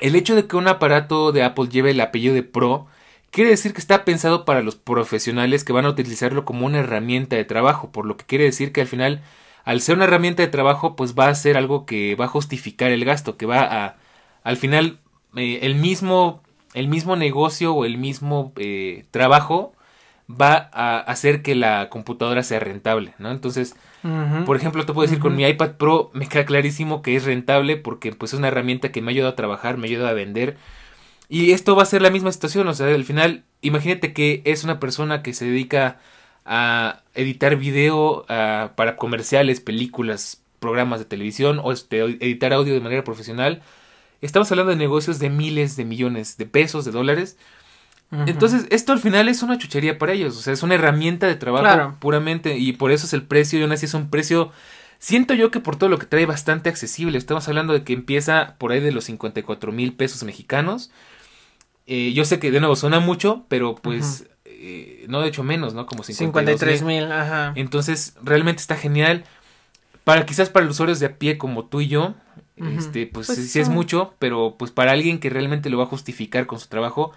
El hecho de que un aparato de Apple lleve el apellido de Pro quiere decir que está pensado para los profesionales que van a utilizarlo como una herramienta de trabajo, por lo que quiere decir que al final, al ser una herramienta de trabajo, pues va a ser algo que va a justificar el gasto, que va a, al final, eh, el mismo, el mismo negocio o el mismo eh, trabajo va a hacer que la computadora sea rentable, ¿no? Entonces, por ejemplo, te puedo decir con mi iPad Pro me queda clarísimo que es rentable porque pues es una herramienta que me ayuda a trabajar, me ayuda a vender. Y esto va a ser la misma situación, o sea, al final, imagínate que es una persona que se dedica a editar video para comerciales, películas, programas de televisión o este, editar audio de manera profesional. Estamos hablando de negocios de miles de millones de pesos, de dólares. Entonces, esto al final es una chuchería para ellos. O sea, es una herramienta de trabajo Claro. puramente. Y por eso es el precio. Y aún así es un precio. Siento yo que por todo lo que trae bastante accesible. Estamos hablando de que empieza por ahí de los 54 mil pesos mexicanos. Eh, yo sé que de nuevo suena mucho, pero pues eh, no de hecho menos, ¿no? Como 53 mil. mil, ajá. Entonces, realmente está genial. Para quizás para los usuarios de a pie como tú y yo, este, pues, Pues sí, sí es mucho, pero pues para alguien que realmente lo va a justificar con su trabajo,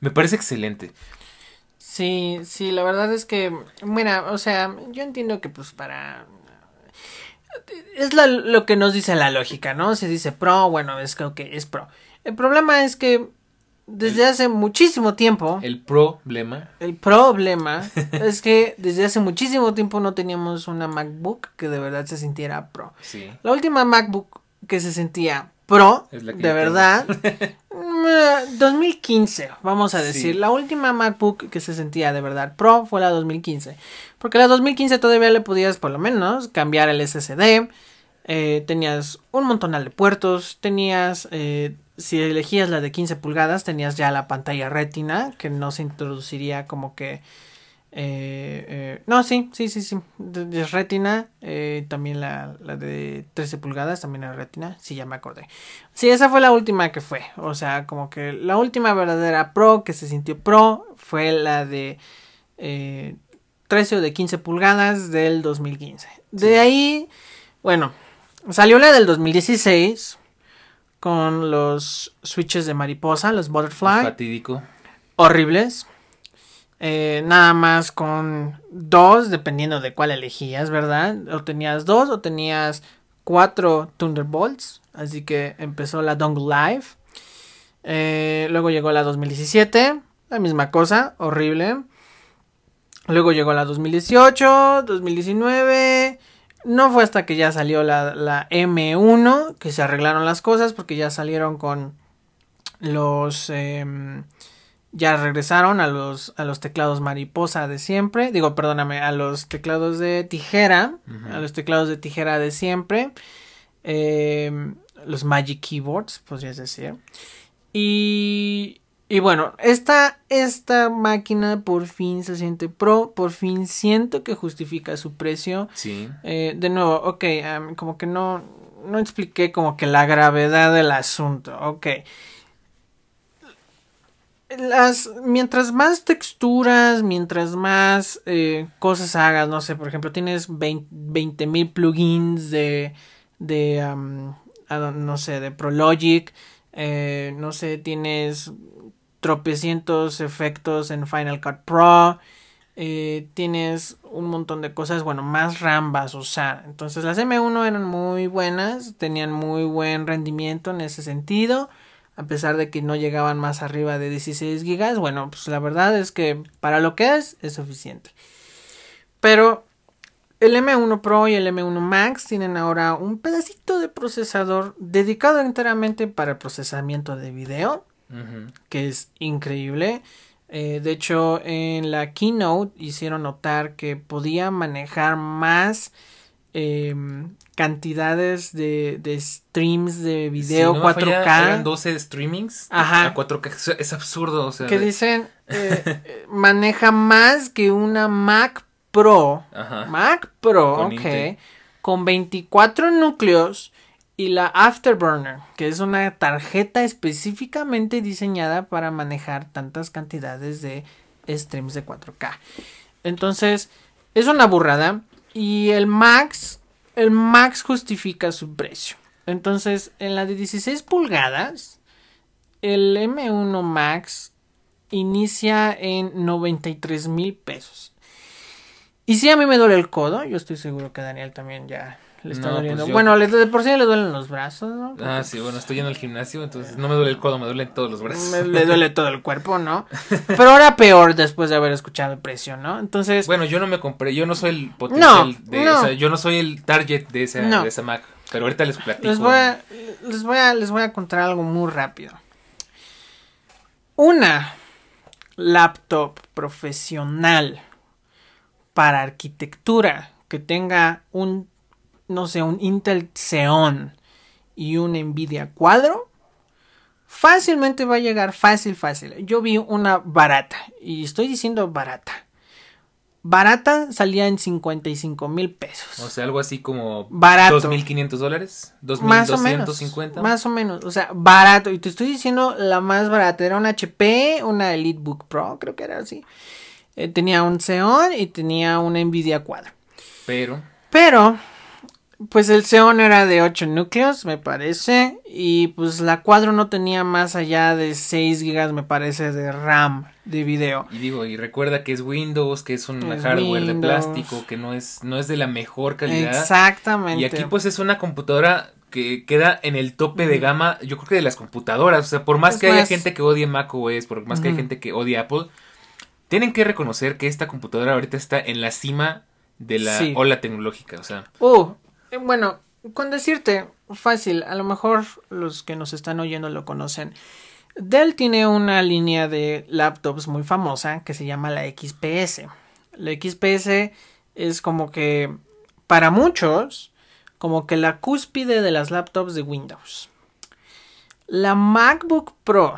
me parece excelente. Sí, sí, la verdad es que, mira, o sea, yo entiendo que pues para... Es la- lo que nos dice la lógica, ¿no? Se dice pro, bueno, es que es pro. El problema es que desde hace muchísimo tiempo, el, El problema. problema es que desde hace muchísimo tiempo no teníamos una MacBook que de verdad se sintiera pro. Sí. La última MacBook que se sentía pro, de verdad, 2015, vamos a Sí. decir. La última MacBook que se sentía de verdad pro fue la 2015. Porque la 2015 todavía le podías por lo menos cambiar el SSD. eh, tenías un montonal de puertos, tenías, eh, si elegías la de 15 pulgadas, tenías ya la pantalla retina, que no se introduciría como que... Eh, no, sí, sí, sí, sí, es retina, también la, la, de 13 pulgadas, también es retina, sí, ya me acordé. Sí, esa fue la última que fue, o sea, como que la última verdadera pro que se sintió pro fue la de 13 o de 15 pulgadas del 2015. De ahí, bueno, Salió la del 2016 con los switches de mariposa, los butterfly. Fatídico. Horribles. Eh, nada más con dos, dependiendo de cuál elegías, ¿verdad? O tenías dos o tenías cuatro Thunderbolts. Así que empezó la Dongle Live. Eh, luego llegó la 2017. La misma cosa, horrible. Luego llegó la 2018, 2019. No fue hasta que ya salió la, M1 que se arreglaron las cosas porque ya salieron con los... Em, ya regresaron a los, a los teclados mariposa de siempre. Digo, perdóname, a los teclados de tijera. A los teclados de tijera de siempre. Em, los Magic Keyboards, podrías decir. Y y bueno, esta, esta máquina por fin se siente pro, por fin siento que justifica su precio. Sí. Eh, de nuevo, ok, como que no, no expliqué como que la gravedad del asunto, ok. Las, mientras más texturas, mientras más eh, cosas hagas, no sé, por ejemplo, tienes 20 mil plugins de, de, no sé, de Prologic, eh, no sé, tienes tropecientos efectos en Final Cut Pro. Eh, tienes un montón de cosas, bueno, más RAM vas a usar. Entonces las M1 eran muy buenas, tenían muy buen rendimiento en ese sentido, a pesar de que no llegaban más arriba de 16 GB. Bueno, pues la verdad es que para lo que es, es suficiente. Pero el M1 Pro y el M1 Max tienen ahora un pedacito de procesador dedicado enteramente para el procesamiento de video que es increíble. Eh, de hecho, en la keynote hicieron notar que podía manejar más em, cantidades de, streams de video 4K. eran 12 streamings a 4K. Es absurdo. que dicen, eh, eh, maneja más que una Mac Pro. Mac Pro, ok. Con 24 núcleos y la Afterburner, que es una tarjeta específicamente diseñada para manejar tantas cantidades de streams de 4K. Entonces, es una burrada y el Max, el Max justifica su precio. Entonces, en la de 16 pulgadas, el M1 Max inicia en 93 mil pesos. Y si a mí me duele el codo, yo estoy seguro que Daniel también ya le está doliendo. Pues bueno, de por sí le duelen los brazos, ¿no? ah, sí, bueno, estoy yendo al gimnasio, entonces no me duele el codo, me duelen todos los brazos. Me, le duele todo el cuerpo, ¿no? Pero ahora peor después de haber escuchado el precio, ¿no? Entonces. Bueno, yo no me compré, yo no soy el potencial de. O sea, yo no soy el target de esa, de esa Mac. Pero ahorita les platico. Les voy, a, les, voy a, les voy a contar algo muy rápido. Una laptop profesional para arquitectura que tenga un no sé, un Intel Xeon y un Nvidia Cuadro, fácilmente va a llegar fácil, fácil. Yo vi una barata y estoy diciendo barata. Barata salía en 55 mil pesos. O sea, algo así como barato. 2.500 dólares. 2.250. Más o menos. O sea, barato. Y te estoy diciendo la más barata. Era una HP, una EliteBook Pro, creo que era así. Eh, tenía un Xeon y tenía una Nvidia Cuadro. Pero. Pero pues el Xeon era de 8 núcleos, me parece. Y pues la cuadro no tenía más allá de 6 GB, me parece, de RAM de video. Y digo, y recuerda que es Windows, que es un hardware de plástico, que no es, no es de la mejor calidad. Exactamente. Y aquí pues es una computadora que queda en el tope de gama, yo creo que de las computadoras. O sea, por más que haya gente que odie Mac OS, por más que haya gente que odie Apple, tienen que reconocer que esta computadora ahorita está en la cima de la ola tecnológica. O sea. Uh, eh, bueno, con decirte, fácil, a lo mejor los que nos están oyendo lo conocen. Dell tiene una línea de laptops muy famosa que se llama la XPS. La XPS es como que para muchos como que la cúspide de las laptops de Windows. La MacBook Pro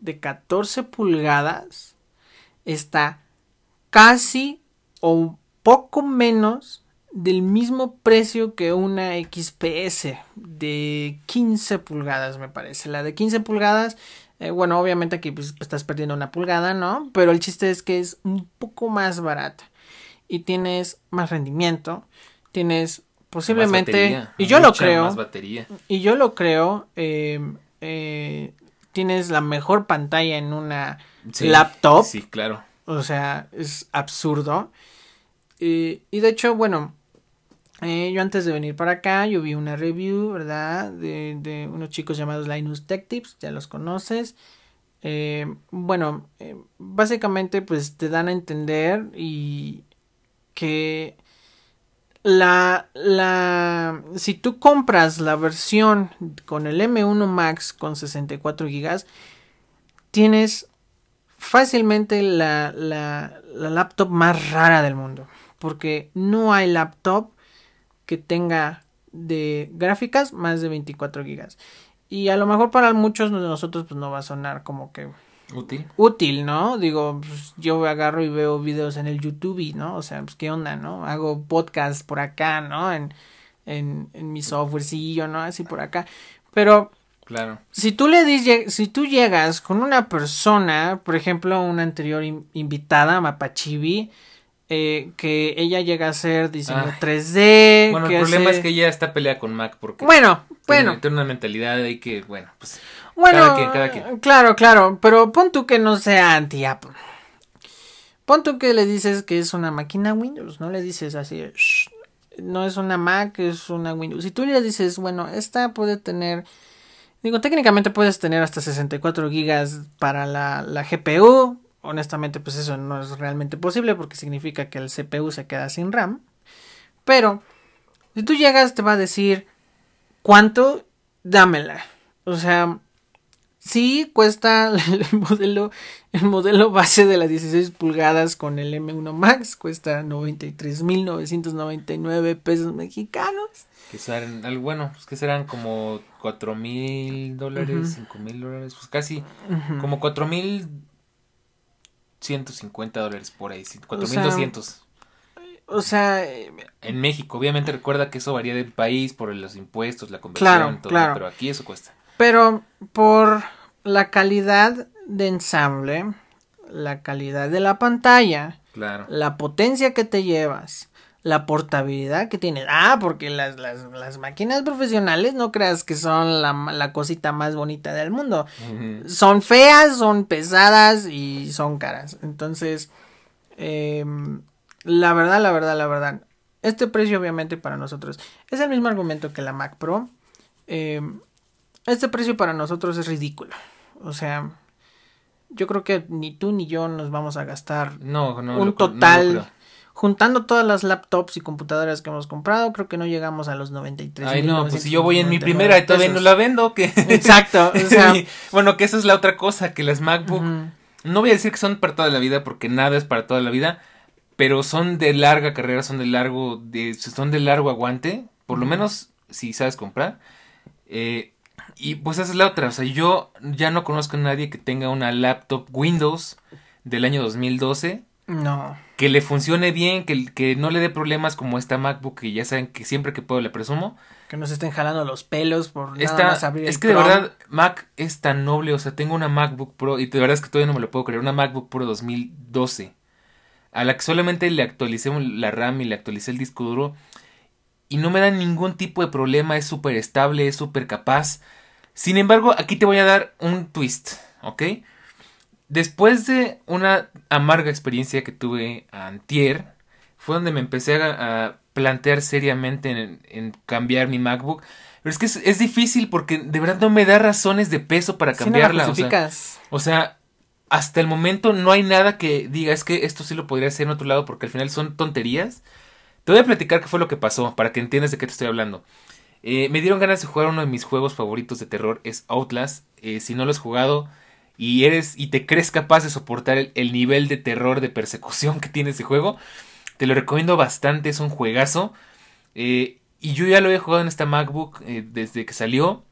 de 14 pulgadas está casi o poco menos del mismo precio que una XPS de 15 pulgadas, me parece. La de 15 pulgadas, eh, bueno, obviamente aquí pues, estás perdiendo una pulgada, ¿no? Pero el chiste es que es un poco más barata. Y tienes más rendimiento, tienes posiblemente y yo lo creo y yo lo creo tienes la mejor pantalla en una laptop. sí claro. O sea es absurdo. Y de hecho bueno eh, yo antes de venir para acá, yo vi una review, ¿verdad? De, de unos chicos llamados Linus Tech Tips, ya los conoces. Eh, bueno, eh, básicamente pues te dan a entender y que la, la, si tú compras la versión con el M1 Max con 64 GB, tienes fácilmente la, la, la laptop más rara del mundo. Porque no hay laptop que tenga de gráficas más de 24 gigas. Y a lo mejor para muchos de nosotros pues no va a sonar como que útil. Útil, ¿no? Digo, pues, yo agarro y veo videos en el YouTube, y, ¿no? O sea, pues qué onda, ¿no? Hago podcast por acá, ¿no? En, en, en mi softwarecillo, ¿no? Así por acá. Pero Claro. Si tú le dices, si tú llegas con una persona, por ejemplo, una anterior invitada, Mapachibi, eh, que ella llega a ser diseño 3D. Bueno, el problema es que ella está pelea con Mac porque bueno, bueno. Tiene una mentalidad de que, bueno, pues bueno, cada quien, cada quien. claro, claro, pero pon tú que no sea anti-Apple. Pon tú que le dices que es una máquina Windows, no le dices así, no es una Mac, es una Windows. Si tú le dices, bueno, esta puede tener, digo, técnicamente puedes tener hasta 64 gigas para la, la GPU, honestamente pues eso no es realmente posible porque significa que el CPU se queda sin RAM. Pero si tú llegas te va a decir cuánto, dámela. O sea, sí cuesta el modelo el modelo base de las 16 pulgadas con el M1 Max cuesta 93.999 pesos mexicanos. Que serán, bueno, pues que serán como cuatro mil dólares, cinco mil dólares, pues casi como cuatro mil 150 dólares por ahí, 4200. O sea, en México, obviamente recuerda que eso varía del país por los impuestos, la conversión, todo, pero aquí eso cuesta. Pero por la calidad de ensamble, la calidad de la pantalla, claro. la potencia que te llevas, la portabilidad que tiene. Ah, porque las, las, las máquinas profesionales no creas que son la, la cosita más bonita del mundo. Son feas, son pesadas y son caras. Entonces, em, la verdad, la verdad, la verdad. Este precio obviamente para nosotros es el mismo argumento que la Mac Pro. Em, este precio para nosotros es ridículo. O sea, yo creo que ni tú ni yo nos vamos a gastar no, no, un total juntando todas las laptops y computadoras que hemos comprado, creo que no llegamos a los 93. Ay, no, pues si yo voy en mi primera y todavía no la vendo, que... Exacto, o sea... bueno, que esa es la otra cosa, que las MacBook, no voy a decir que son para toda la vida, porque nada es para toda la vida, pero son de larga carrera, son de largo, de, son de largo aguante, por lo menos si sabes comprar. Eh, y pues esa es la otra, o sea, yo ya no conozco a nadie que tenga una laptop Windows del año 2012 no. Que le funcione bien, que, que no le dé problemas como esta MacBook que ya saben que siempre que puedo le presumo. Que no se estén jalando los pelos por nada más abrir Es que de verdad Mac es tan noble, o sea, tengo una MacBook Pro y de verdad es que todavía no me lo puedo creer, una MacBook Pro 2012 a la que solamente le actualicé la RAM y le actualicé el disco duro y no me da ningún tipo de problema, es súper estable, es súper capaz. Sin embargo, aquí te voy a dar un twist, ¿ok? Después de una amarga experiencia que tuve antier, fue donde me empecé a, plantear seriamente en, cambiar mi MacBook. Pero es que es, difícil porque de verdad no me da razones de peso para cambiarla. o, sea, hasta el momento no hay nada que diga es que esto sí lo podría hacer en otro lado porque al final son tonterías. Te voy a platicar qué fue lo que pasó para que entiendas de qué te estoy hablando. Eh, me dieron ganas de jugar uno de mis juegos favoritos de terror, es Outlast. Eh, si no lo has jugado, y eres y te crees capaz de soportar el, nivel de terror de persecución que tiene ese juego, te lo recomiendo bastante, es un juegazo. Eh, Y yo ya lo había jugado en esta MacBook eh, desde que salió.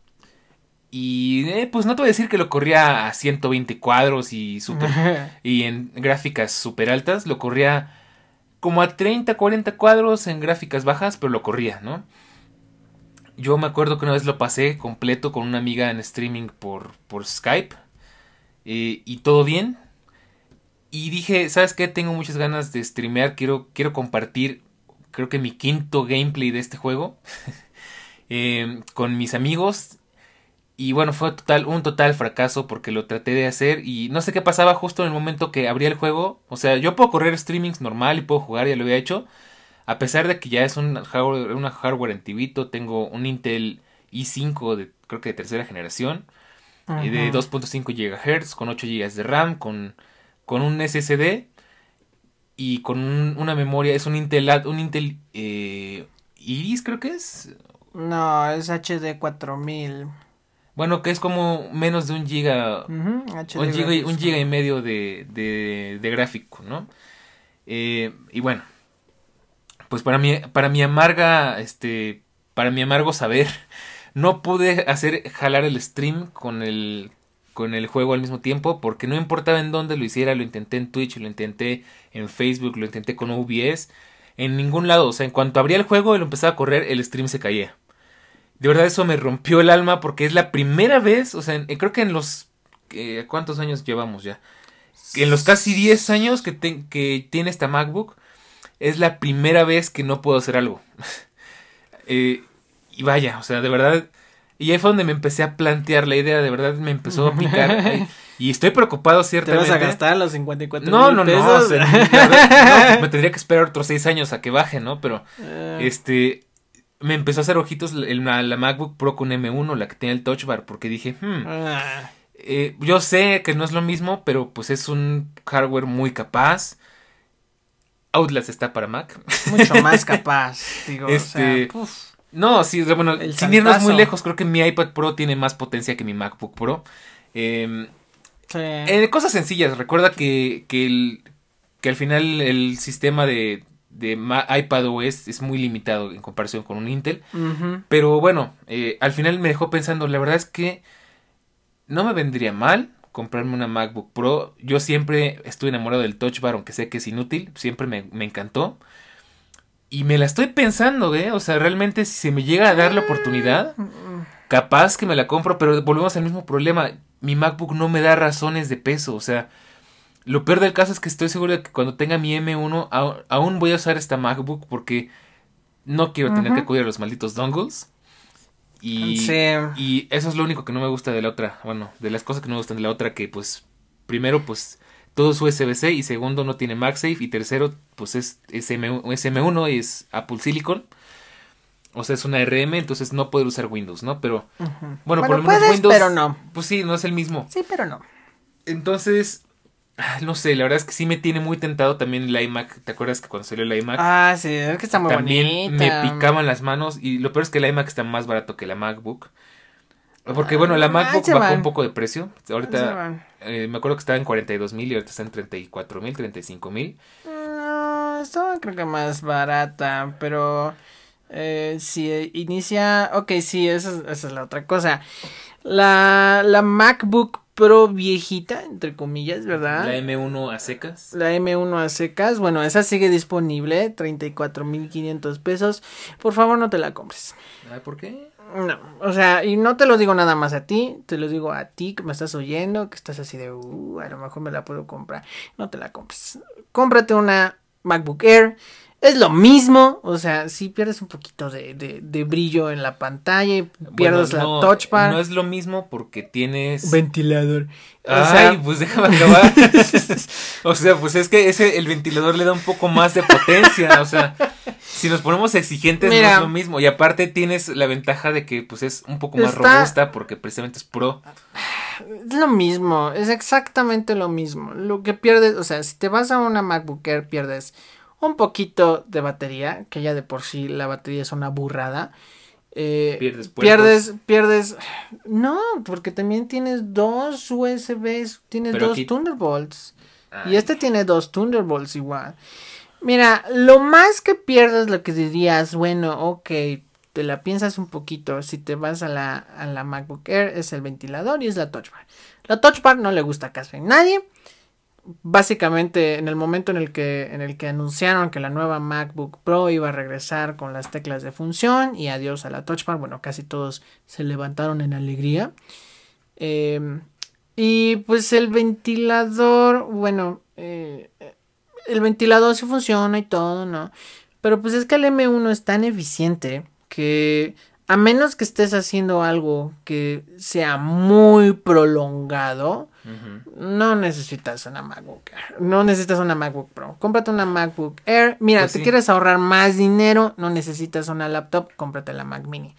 Y eh, pues no te voy a decir que lo corría a 120 cuadros y, super, y en gráficas super altas. Lo corría como a 30, 40 cuadros en gráficas bajas, pero lo corría, ¿no? Yo me acuerdo que una vez lo pasé completo con una amiga en streaming por, por Skype. Eh, y todo bien. Y dije, ¿sabes qué? Tengo muchas ganas de streamear. Quiero, quiero compartir, creo que mi quinto gameplay de este juego. Eh, con mis amigos. Y bueno, fue total, un total fracaso porque lo traté de hacer y no sé qué pasaba justo en el momento que abría el juego. O sea, yo puedo correr streamings normal y puedo jugar, ya lo había hecho. A pesar de que ya es un hardware, una hardware antiguito, tengo un Intel i5 de creo que de tercera generación. Eh, de 2.5 GHz, con 8 GB de RAM, con, con un SSD y con una memoria. Es un Intel, un Intel eh, Iris, creo que es. No, es HD 4000. Bueno, que es como menos de un giga, un, giga un giga y medio de, de, de gráfico, ¿no? Eh, y bueno, pues para mi, para mi amarga, este, para mi amargo saber, no pude hacer jalar el stream con el, con el juego al mismo tiempo porque no importaba en dónde lo hiciera, lo intenté en Twitch, lo intenté en Facebook, lo intenté con OBS, en ningún lado, o sea, en cuanto abría el juego y lo empezaba a correr, el stream se caía. De verdad eso me rompió el alma porque es la primera vez, o sea, creo que en los... Eh, ¿Cuántos años llevamos ya? En los casi 10 años que, que tiene esta MacBook, es la primera vez que no puedo hacer algo. eh, y vaya, o sea, de verdad. Y ahí fue donde me empecé a plantear la idea, de verdad me empezó a picar. y estoy preocupado ciertamente. ¿Te vas a gastar los 54 No, no, no, o sea, no, me tendría que esperar otros seis años a que baje, ¿no? Pero, ah. este, me empezó a hacer ojitos la, la, MacBook Pro con M1, la que tiene el Touch Bar, porque dije, hmm, ah. eh, yo sé que no es lo mismo, pero pues es un hardware muy capaz. Outlast está para Mac. Mucho más capaz, digo. Este, o sea, no, sí, bueno, sin irnos muy lejos, creo que mi iPad Pro tiene más potencia que mi MacBook Pro. Eh, sí. cosas sencillas, recuerda que, que, el, que al final el sistema de, de iPad OS es muy limitado en comparación con un Intel. Pero bueno, eh, al final me dejó pensando, la verdad es que no me vendría mal comprarme una MacBook Pro. Yo siempre estuve enamorado del Touch Bar, aunque sé que es inútil, siempre me, me encantó. Y me la estoy pensando, ¿eh? O sea, realmente si se me llega a dar la oportunidad, capaz que me la compro, pero volvemos al mismo problema. Mi MacBook no me da razones de peso, o sea, lo peor del caso es que estoy seguro de que cuando tenga mi M1 aún voy a usar esta MacBook porque no quiero tener que acudir a los malditos dongles. Y, y eso es lo único que no me gusta de la otra. Bueno, de las cosas que no me gustan de la otra, que pues, primero, pues todo es USB-C y segundo no tiene MagSafe y tercero pues es, SM, SM1 y es Apple Silicon. O sea, es una RM, entonces no puede usar Windows, ¿no? Pero bueno, por lo menos Windows pero no. Pues sí, no es el mismo. Sí, pero no. Entonces, ah, no sé, la verdad es que sí me tiene muy tentado también el iMac. ¿Te acuerdas que cuando salió el iMac? Ah, sí, es que está muy También me picaban las manos y lo peor es que el iMac está más barato que la MacBook. Porque bueno, la ah, MacBook bajó un poco de precio. Ahorita eh, me acuerdo que estaba en 42 mil y ahorita está en 34 mil, 35 mil. No, estaba creo que más barata, pero eh, si inicia... Ok, sí, esa, esa es la otra cosa. La, la MacBook Pro viejita, entre comillas, ¿verdad? La M1 a secas. La M1 a secas, bueno, esa sigue disponible, 34.500 pesos. Por favor, no te la compres. ¿Por qué? No, o sea, y no te lo digo nada más a ti, te lo digo a ti que me estás oyendo, que estás así de, uh, a lo mejor me la puedo comprar. No te la compres. Cómprate una MacBook Air. Es lo mismo, o sea, si pierdes un poquito de, de, brillo en la pantalla y pierdes la touch bar. No es lo mismo porque tienes... Ventilador. Ay, pues déjame acabar. o sea, pues es que ese, el ventilador le da un poco más de potencia, o sea si nos ponemos exigentes no es lo mismo. Y aparte tienes la ventaja de que pues es un poco más robusta porque precisamente es pro. Es lo mismo, es exactamente lo mismo. Lo que pierdes, o sea, si te vas a una MacBook Air pierdes un poquito de batería, que ya de por sí la batería es una burrada. Eh, pierdes, pierdes, pierdes, no, porque también tienes dos USBs, tienes dos Thunderbolts. Y este tiene dos Thunderbolts igual. Mira, lo más que pierdes lo que dirías, bueno, ok, te la piensas un poquito, si te vas a la, a la MacBook Air, es el ventilador y es la Touch Bar. La Touch Bar no le gusta casi a nadie. Básicamente, en el momento en el que, en el que anunciaron que la nueva MacBook Pro iba a regresar con las teclas de función y adiós a la Touch Bar, bueno, casi todos se levantaron en alegría. Em, y pues el ventilador, bueno, eh, el ventilador sí funciona y todo, ¿no? Pero pues es que el M1 es tan eficiente que a menos que estés haciendo algo que sea muy prolongado, no necesitas una MacBook Air. No necesitas una MacBook Pro. Cómprate una MacBook Air. Mira, Pues si sí. quieres ahorrar más dinero, no necesitas una laptop, cómprate la Mac Mini.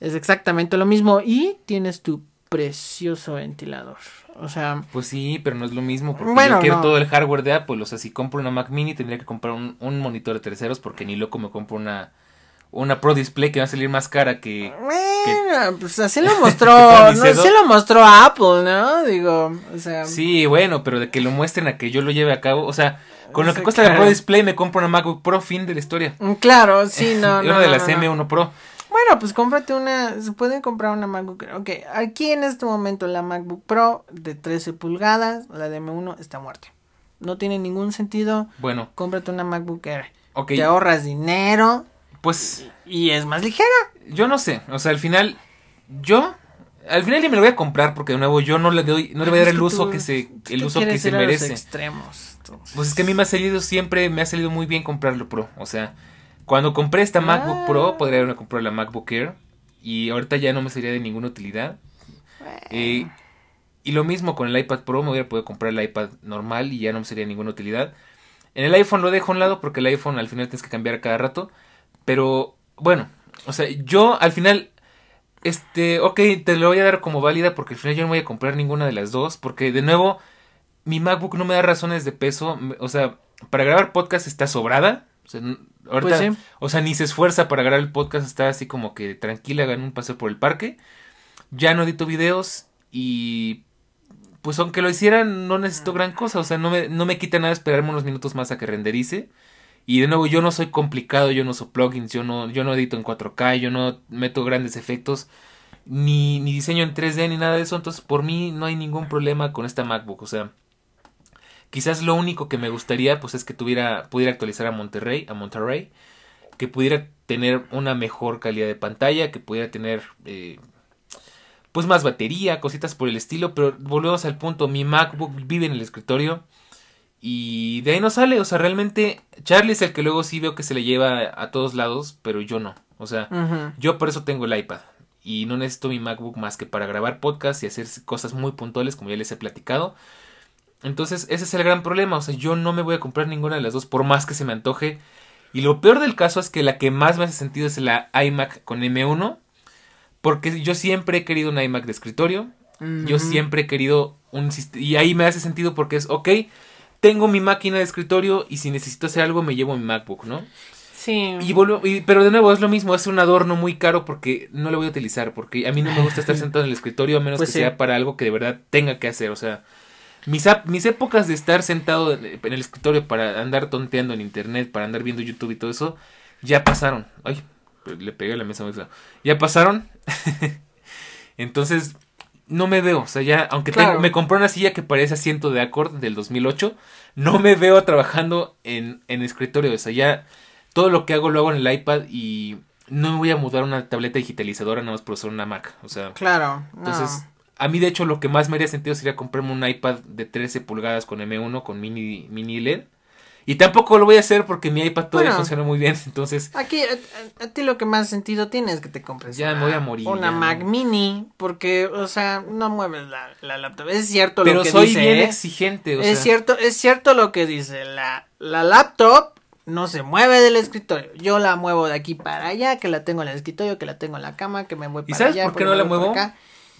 Es exactamente lo mismo y tienes tu precioso ventilador. O sea, Pues sí, pero no es lo mismo porque Bueno, yo quiero no. todo el hardware de Apple. O sea, si compro una Mac Mini tendría que comprar un, un monitor de terceros porque ni loco me compro una, una Pro Display que va a salir más cara que... bueno, pues así lo ¿Qué mostró, no, así lo mostró Apple, ¿no? Digo, o sea, Sí, bueno, pero de que lo muestren a que yo lo lleve a cabo. O sea, con lo que cuesta la. Pro Display me compro una MacBook Pro, fin de la historia. mm, claro, sí, no, y no, una de no, las no, no. M1 Pro. Bueno, pues cómprate una, se pueden comprar una MacBook. Ok, aquí en este momento la MacBook Pro de 13 pulgadas, la de M1 está muerta. No tiene ningún sentido, Bueno, cómprate una MacBook Air. ok. Te ahorras dinero Pues y es más ligera. yo no sé. O sea, al final, yo... Al final ya me lo voy a comprar porque de nuevo yo no le doy, no le voy a dar el uso tú- que se, el uso que se merece. extremos. entonces. Pues es que a mí me ha salido siempre, me ha salido muy bien comprarlo Pro. O sea, cuando compré esta MacBook Ah. Pro, podría haberme comprado la MacBook Air. Y ahorita ya no me sería de ninguna utilidad. Eh, y lo mismo con el iPad Pro, me hubiera podido comprar el iPad normal y ya no me sería de ninguna utilidad. En el iPhone lo dejo a un lado porque el iPhone al final tienes que cambiar cada rato. Pero bueno, o sea, yo al final, este, ok, te lo voy a dar como válida porque al final yo no voy a comprar ninguna de las dos. Porque de nuevo, mi MacBook no me da razones de peso. O sea, para grabar podcast está sobrada. O sea, ahorita, Pues sí. o sea, ni se esfuerza para grabar el podcast, está así como que tranquila, hagan un paseo por el parque. Ya no edito videos y pues aunque lo hiciera no necesito gran cosa, o sea, no me, no me quita nada esperarme unos minutos más a que renderice. Y de nuevo, yo no soy complicado, yo no uso plugins, yo no, yo no edito en 4K, yo no meto grandes efectos, ni, ni diseño en 3D, ni nada de eso. Entonces, por mí no hay ningún problema con esta MacBook. O sea, quizás lo único que me gustaría, pues es que tuviera, pudiera actualizar a Monterrey, a Monterrey, que pudiera tener una mejor calidad de pantalla, que pudiera tener, eh, pues más batería, cositas por el estilo. Pero volvemos al punto, mi MacBook vive en el escritorio. Y de ahí no sale, o sea, realmente Charlie es el que luego sí veo que se le lleva a todos lados, pero yo no. O sea, yo por eso tengo el iPad. Y no necesito mi MacBook más que para grabar podcasts y hacer cosas muy puntuales, como ya les he platicado. Entonces, ese es el gran problema. O sea, yo no me voy a comprar ninguna de las dos, por más que se me antoje. Y lo peor del caso es que la que más me hace sentido es la iMac con M1. Porque yo siempre he querido un iMac de escritorio. Yo siempre he querido un sist- Y ahí me hace sentido porque es, ok, tengo mi máquina de escritorio y si necesito hacer algo me llevo mi MacBook, ¿no? Sí. Y vuelvo, y- pero de nuevo es lo mismo, es un adorno muy caro porque no lo voy a utilizar, porque a mí no me gusta estar sentado en el escritorio a menos Pues que sí. sea para algo que de verdad tenga que hacer, o sea, mis, épocas de estar sentado en el escritorio para andar tonteando en internet, para andar viendo YouTube y todo eso, ya pasaron. Ay, le pegué a la mesa. Ya pasaron. Entonces, no me veo, o sea, ya, aunque Claro. tengo- me compré una silla que parece asiento de Accord del 2008, no me veo trabajando en, en escritorio, o sea, ya todo lo que hago lo hago en el iPad y no me voy a mudar a una tableta digitalizadora nada más por usar una Mac, o sea, Claro. no. entonces, a mí de hecho lo que más me haría sentido sería comprarme un iPad de 13 pulgadas con M1 con mini, mini LED. Y tampoco lo voy a hacer porque mi iPad todavía Bueno. funciona muy bien, entonces Aquí, a, ti lo que más sentido tiene es que te compres Ya me una, voy a morir, una ya. Mac Mini, porque, o sea, no mueves la, la laptop. Es cierto pero lo que soy dice, bien ¿eh? exigente, o es sea, cierto, es cierto lo que dice. La, la laptop no se mueve del escritorio. Yo la muevo de aquí para allá, que la tengo en el escritorio, que la tengo en la cama, que me voy ¿Y para sabes allá. por qué no me la muevo? acá.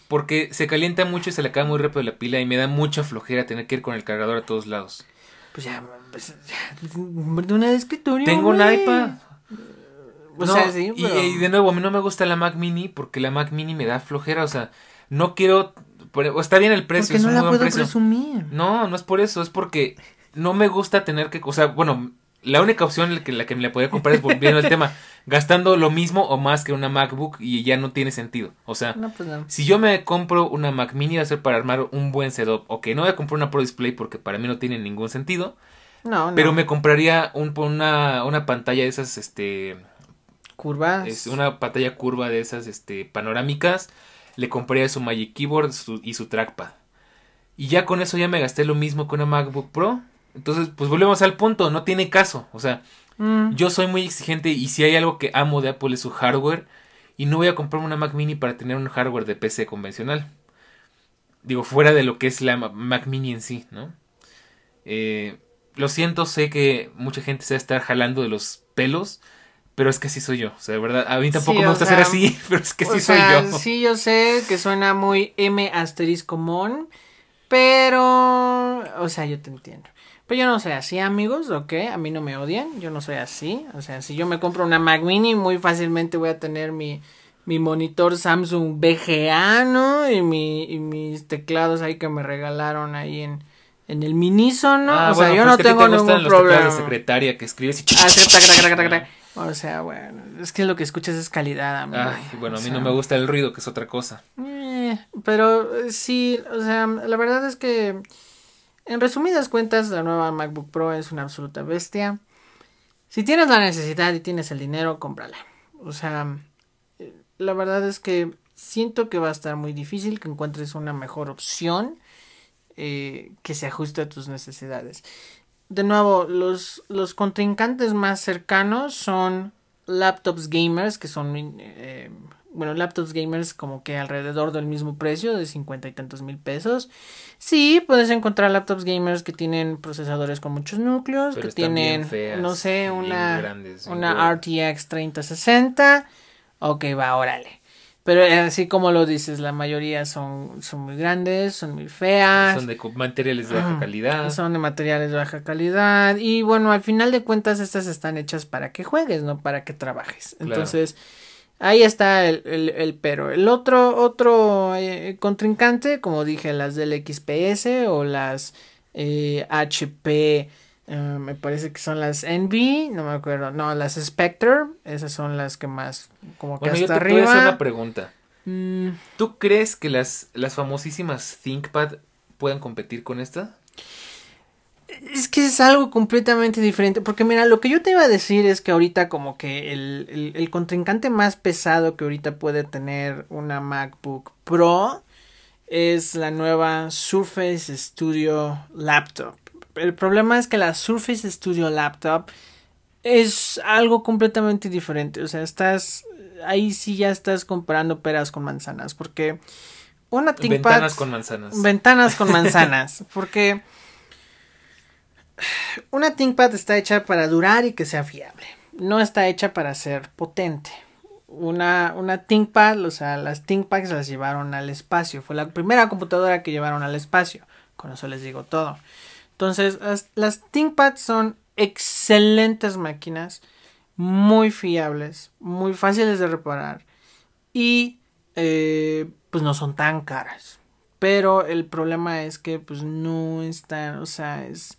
porque se calienta mucho y se le acaba muy rápido la pila y me da mucha flojera tener que ir con el cargador a todos lados. Pues ya, pues, una de escritorio. Tengo un güey. iPad. O No, sea, sí, y, pero- y de nuevo, a mí no me gusta la Mac Mini porque la Mac Mini me da flojera, o sea, no quiero... por- o está bien el precio, Porque es no un la buen puedo precio. presumir. No, no es por eso, es porque no me gusta tener que, o sea, bueno, la única opción en la que, la que me la podría comprar es volviendo al tema, gastando lo mismo o más que una MacBook y ya no tiene sentido. O sea, No, pues no. si yo me compro una Mac Mini va a ser para armar un buen setup. Ok, no voy a comprar una Pro Display porque para mí no tiene ningún sentido. No, no. Pero me compraría un, una, una pantalla de esas, este, Curvas. es una pantalla curva de esas, este, panorámicas. Le compraría su Magic Keyboard su- y su trackpad. Y ya con eso ya me gasté lo mismo que una MacBook Pro. Entonces, pues volvemos al punto, no tiene caso. O sea, Mm, yo soy muy exigente y si hay algo que amo de Apple es su hardware. Y no voy a comprarme una Mac Mini para tener un hardware de PC convencional. Digo, fuera de lo que es la Ma- Mac Mini en sí, ¿no? Eh, lo siento, sé que mucha gente se va a estar jalando de los pelos. Pero es que así soy yo. O sea, de verdad, a mí tampoco Sí, me gusta sea, ser así, pero es que o sí soy sea, yo. Sí, yo sé que suena muy M asterisco mon, pero, o sea, yo te entiendo. Pero yo no soy así, amigos, ¿ok? A mí no me odian, yo no soy así. O sea, si yo me compro una Mac Mini, muy fácilmente voy a tener mi, mi monitor Samsung VGA, ¿no? Y, mi, y mis teclados ahí que me regalaron ahí en, en el Miniso, ¿no? Ah, o sea, yo pues no te tengo gustan ningún los problema. de secretaria que escribes y... Ah, sí. O sea, bueno, es que lo que escuchas es calidad, amigo. Ay, bueno, a mí sea, no me gusta el ruido, que es otra cosa. eh, pero eh, sí, o sea, la verdad es que, en resumidas cuentas, la nueva MacBook Pro es una absoluta bestia. Si tienes la necesidad y tienes el dinero, cómprala. O sea, eh, la verdad es que siento que va a estar muy difícil que encuentres una mejor opción eh, que se ajuste a tus necesidades. De nuevo, los, los contrincantes más cercanos son laptops gamers, que son, eh, bueno, laptops gamers como que alrededor del mismo precio, de cincuenta y tantos mil pesos. Sí, puedes encontrar laptops gamers que tienen procesadores con muchos núcleos, Pero que tienen, feas, no sé, una, grandes, una. RTX 3060. Ok, va, órale. Pero así como lo dices, la mayoría son, son muy grandes, son muy feas. Son de materiales de baja calidad. Son de materiales de baja calidad. Y bueno, al final de cuentas, estas están hechas para que juegues, no para que trabajes. Claro. Entonces, ahí está el, el, el pero. El otro, otro eh, contrincante, como dije, las del XPS o las eh, HP. Eh, me parece que son las NV, no me acuerdo, no, las Spectre, esas son las que más, como que Bueno, yo hasta te voy a hacer arriba. una pregunta. Mm, ¿Tú crees que las, las famosísimas ThinkPad puedan competir con esta? Es que es algo completamente diferente. Porque mira, lo que yo te iba a decir es que ahorita como que el, el, el contrincante más pesado que ahorita puede tener una MacBook Pro es la nueva Surface Studio Laptop. El problema es que la Surface Studio Laptop es algo completamente diferente. O sea, estás... Ahí sí ya estás comparando peras con manzanas. Porque una ThinkPad... Ventanas con manzanas. Ventanas con manzanas. porque una ThinkPad está hecha para durar y que sea fiable. No está hecha para ser potente. Una, una ThinkPad, o sea, las ThinkPads las llevaron al espacio. Fue la primera computadora que llevaron al espacio. Con eso les digo todo. Entonces, las, las ThinkPads son excelentes máquinas. Muy fiables. Muy fáciles de reparar. Y eh, pues no son tan caras. Pero el problema es que pues no están, o sea, es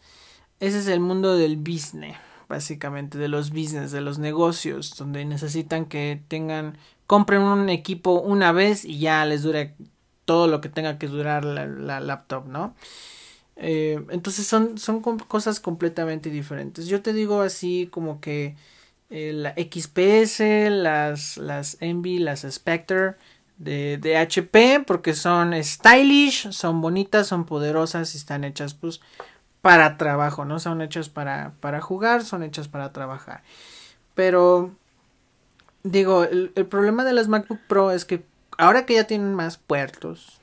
ese es el mundo del business, básicamente, de los business, de los negocios, donde necesitan que tengan, compren un equipo una vez y ya les dure todo lo que tenga que durar la, la laptop, ¿no? Eh, entonces son, son cosas completamente diferentes. Yo te digo así como que eh, la XPS, las, las Envy, las Spectre de, de HP, porque son stylish, son bonitas, son poderosas y están hechas pues para trabajo, no son hechas para, para jugar, son hechas para trabajar. Pero, digo, el, el problema de las MacBook Pro es que ahora que ya tienen más puertos,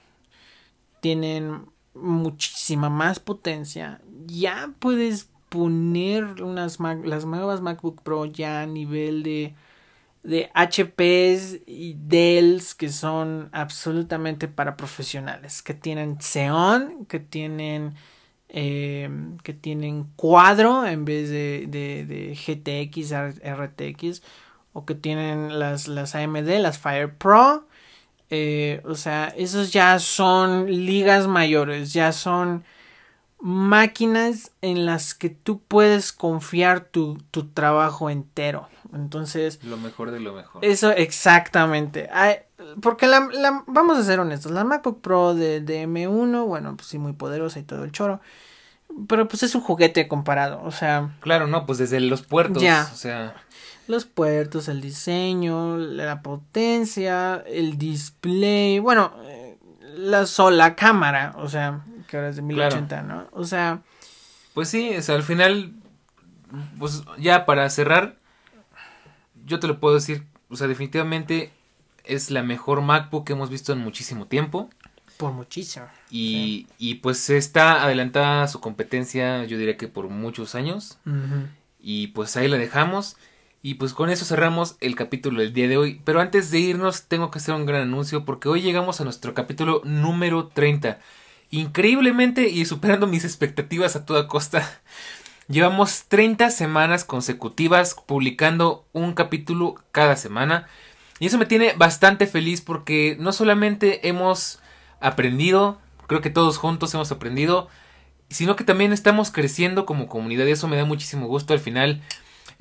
tienen muchísima más potencia, ya puedes poner unas las nuevas MacBook Pro ya a nivel de de HPs y Dells que son absolutamente para profesionales, que tienen Xeon, que tienen eh, que tienen cuadro en vez de, de, de GTX, RTX, o que tienen las, las AMD, las Fire Pro. Eh, o sea, esos ya son ligas mayores, ya son máquinas en las que tú puedes confiar tu, tu trabajo entero. Entonces... Lo mejor de lo mejor. Eso exactamente. porque la, la, vamos a ser honestos, la MacBook Pro de, de M1, bueno, pues sí, muy poderosa y todo el choro. Pero pues es un juguete comparado, o sea... Claro, no, pues desde los puertos, ya. o sea... Los puertos, el diseño, la potencia, el display, bueno, eh, la sola cámara, o sea, que ahora es de 1080, ¿no? O sea... Pues sí, o sea, al final, pues ya para cerrar, yo te lo puedo decir, o sea, definitivamente es la mejor MacBook que hemos visto en muchísimo tiempo. Por muchísimo. Y, y pues está adelantada su competencia, yo diría que por muchos años. Y pues ahí la dejamos. Y pues con eso cerramos el capítulo del día de hoy. Pero antes de irnos tengo que hacer un gran anuncio porque hoy llegamos a nuestro capítulo número 30. Increíblemente y superando mis expectativas a toda costa. Llevamos 30 semanas consecutivas publicando un capítulo cada semana. Y eso me tiene bastante feliz porque no solamente hemos aprendido, creo que todos juntos hemos aprendido, sino que también estamos creciendo como comunidad y eso me da muchísimo gusto al final.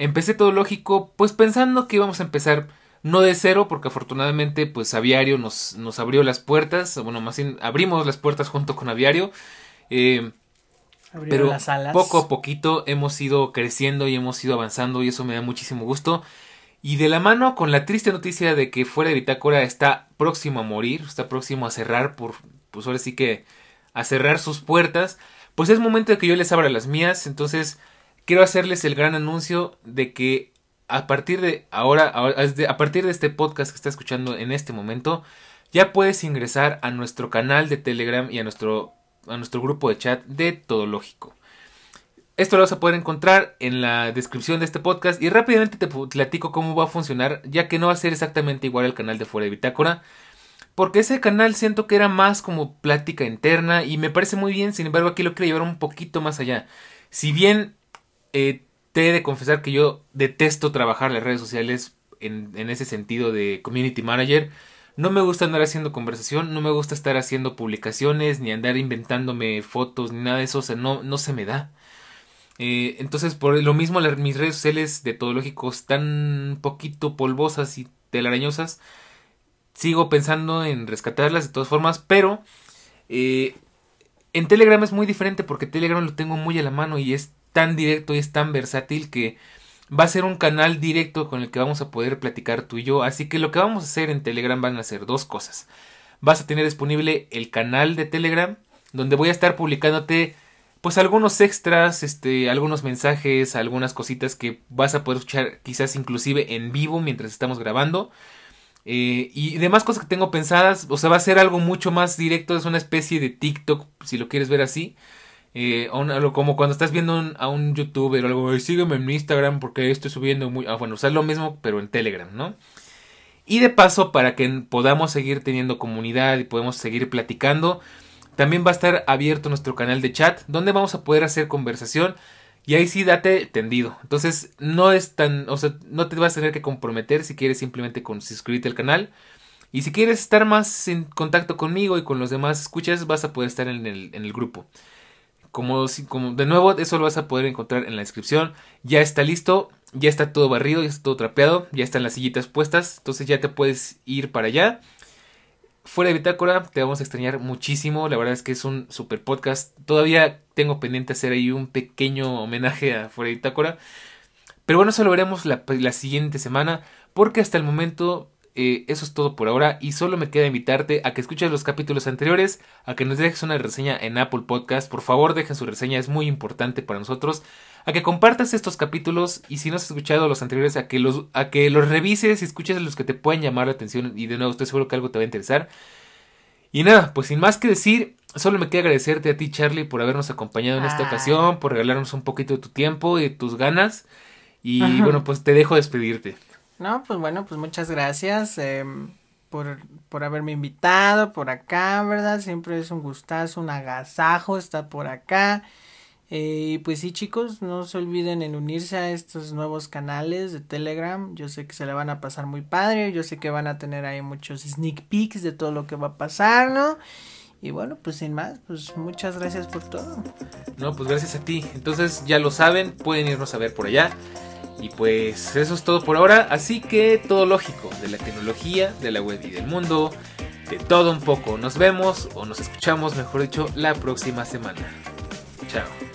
Empecé todo lógico, pues pensando que íbamos a empezar no de cero, porque afortunadamente pues Aviario nos, nos abrió las puertas, bueno, más bien abrimos las puertas junto con Aviario. Eh, pero poco a poquito hemos ido creciendo y hemos ido avanzando y eso me da muchísimo gusto. Y de la mano con la triste noticia de que fuera de Bitácora está próximo a morir, está próximo a cerrar por, pues ahora sí que a cerrar sus puertas, pues es momento de que yo les abra las mías, entonces quiero hacerles el gran anuncio de que a partir de ahora, a partir de este podcast que está escuchando en este momento, ya puedes ingresar a nuestro canal de Telegram y a nuestro a nuestro grupo de chat de Todo Lógico. Esto lo vas a poder encontrar en la descripción de este podcast y rápidamente te platico cómo va a funcionar, ya que no va a ser exactamente igual al canal de Fuera de Bitácora, porque ese canal siento que era más como plática interna y me parece muy bien, sin embargo aquí lo quiero llevar un poquito más allá. Si bien eh, te he de confesar que yo detesto trabajar las redes sociales en, ese sentido de community manager, no me gusta andar haciendo conversación, no me gusta estar haciendo publicaciones, ni andar inventándome fotos, ni nada de eso, o sea, no, no se me da. Eh, entonces, por lo mismo, mis redes sociales de todo lógico están un poquito polvosas y telarañosas. Sigo pensando en rescatarlas de todas formas, pero eh, en Telegram es muy diferente porque Telegram lo tengo muy a la mano y es tan directo y es tan versátil que va a ser un canal directo con el que vamos a poder platicar tú y yo. Así que lo que vamos a hacer en Telegram van a ser dos cosas. Vas a tener disponible el canal de Telegram, donde voy a estar publicándote pues algunos extras, este, algunos mensajes, algunas cositas que vas a poder escuchar quizás inclusive en vivo mientras estamos grabando. Eh, y demás cosas que tengo pensadas, o sea, va a ser algo mucho más directo, es una especie de TikTok, si lo quieres ver así. Eh, como cuando estás viendo a un youtuber o algo, sígueme en Instagram porque estoy subiendo muy... Ah, bueno, o sea, lo mismo pero en Telegram, ¿no? Y de paso, para que podamos seguir teniendo comunidad y podemos seguir platicando, también va a estar abierto nuestro canal de chat, donde vamos a poder hacer conversación. Y ahí sí date tendido. Entonces, no es tan. O sea, no te vas a tener que comprometer si quieres simplemente con suscribirte al canal. Y si quieres estar más en contacto conmigo y con los demás escuchas, vas a poder estar en el, en el grupo. Como, de nuevo, eso lo vas a poder encontrar en la descripción. Ya está listo, ya está todo barrido, ya está todo trapeado, ya están las sillitas puestas. Entonces ya te puedes ir para allá. Fuera de Bitácora, te vamos a extrañar muchísimo. La verdad es que es un super podcast. Todavía tengo pendiente hacer ahí un pequeño homenaje a Fuera de Bitácora. Pero bueno, eso lo veremos la siguiente semana. Porque hasta el momento eh, eso es todo por ahora y solo me queda invitarte a que escuches los capítulos anteriores, a que nos dejes una reseña en Apple Podcast, por favor dejen su reseña, es muy importante para nosotros, a que compartas estos capítulos y si no has escuchado los anteriores, a que los, a que los revises y escuches los que te pueden llamar la atención y de nuevo estoy seguro que algo te va a interesar. Y nada, pues sin más que decir, solo me queda agradecerte a ti Charlie por habernos acompañado en esta ocasión, por regalarnos un poquito de tu tiempo y de tus ganas. Y bueno, pues te dejo despedirte. No, pues bueno, pues muchas gracias em, por, por haberme invitado por acá, ¿verdad? Siempre es un gustazo, un agasajo estar por acá. Eh, y pues sí, chicos, no se olviden en unirse a estos nuevos canales de Telegram. Yo sé que se le van a pasar muy padre. Yo sé que van a tener ahí muchos sneak peeks de todo lo que va a pasar, ¿no? Y bueno, pues sin más, pues muchas gracias por todo. No, pues gracias a ti. Entonces ya lo saben, pueden irnos a ver por allá. Y pues eso es todo por ahora. Así que todo lógico, de la tecnología, de la web y del mundo, de todo un poco. Nos vemos o nos escuchamos, mejor dicho, la próxima semana. Chao.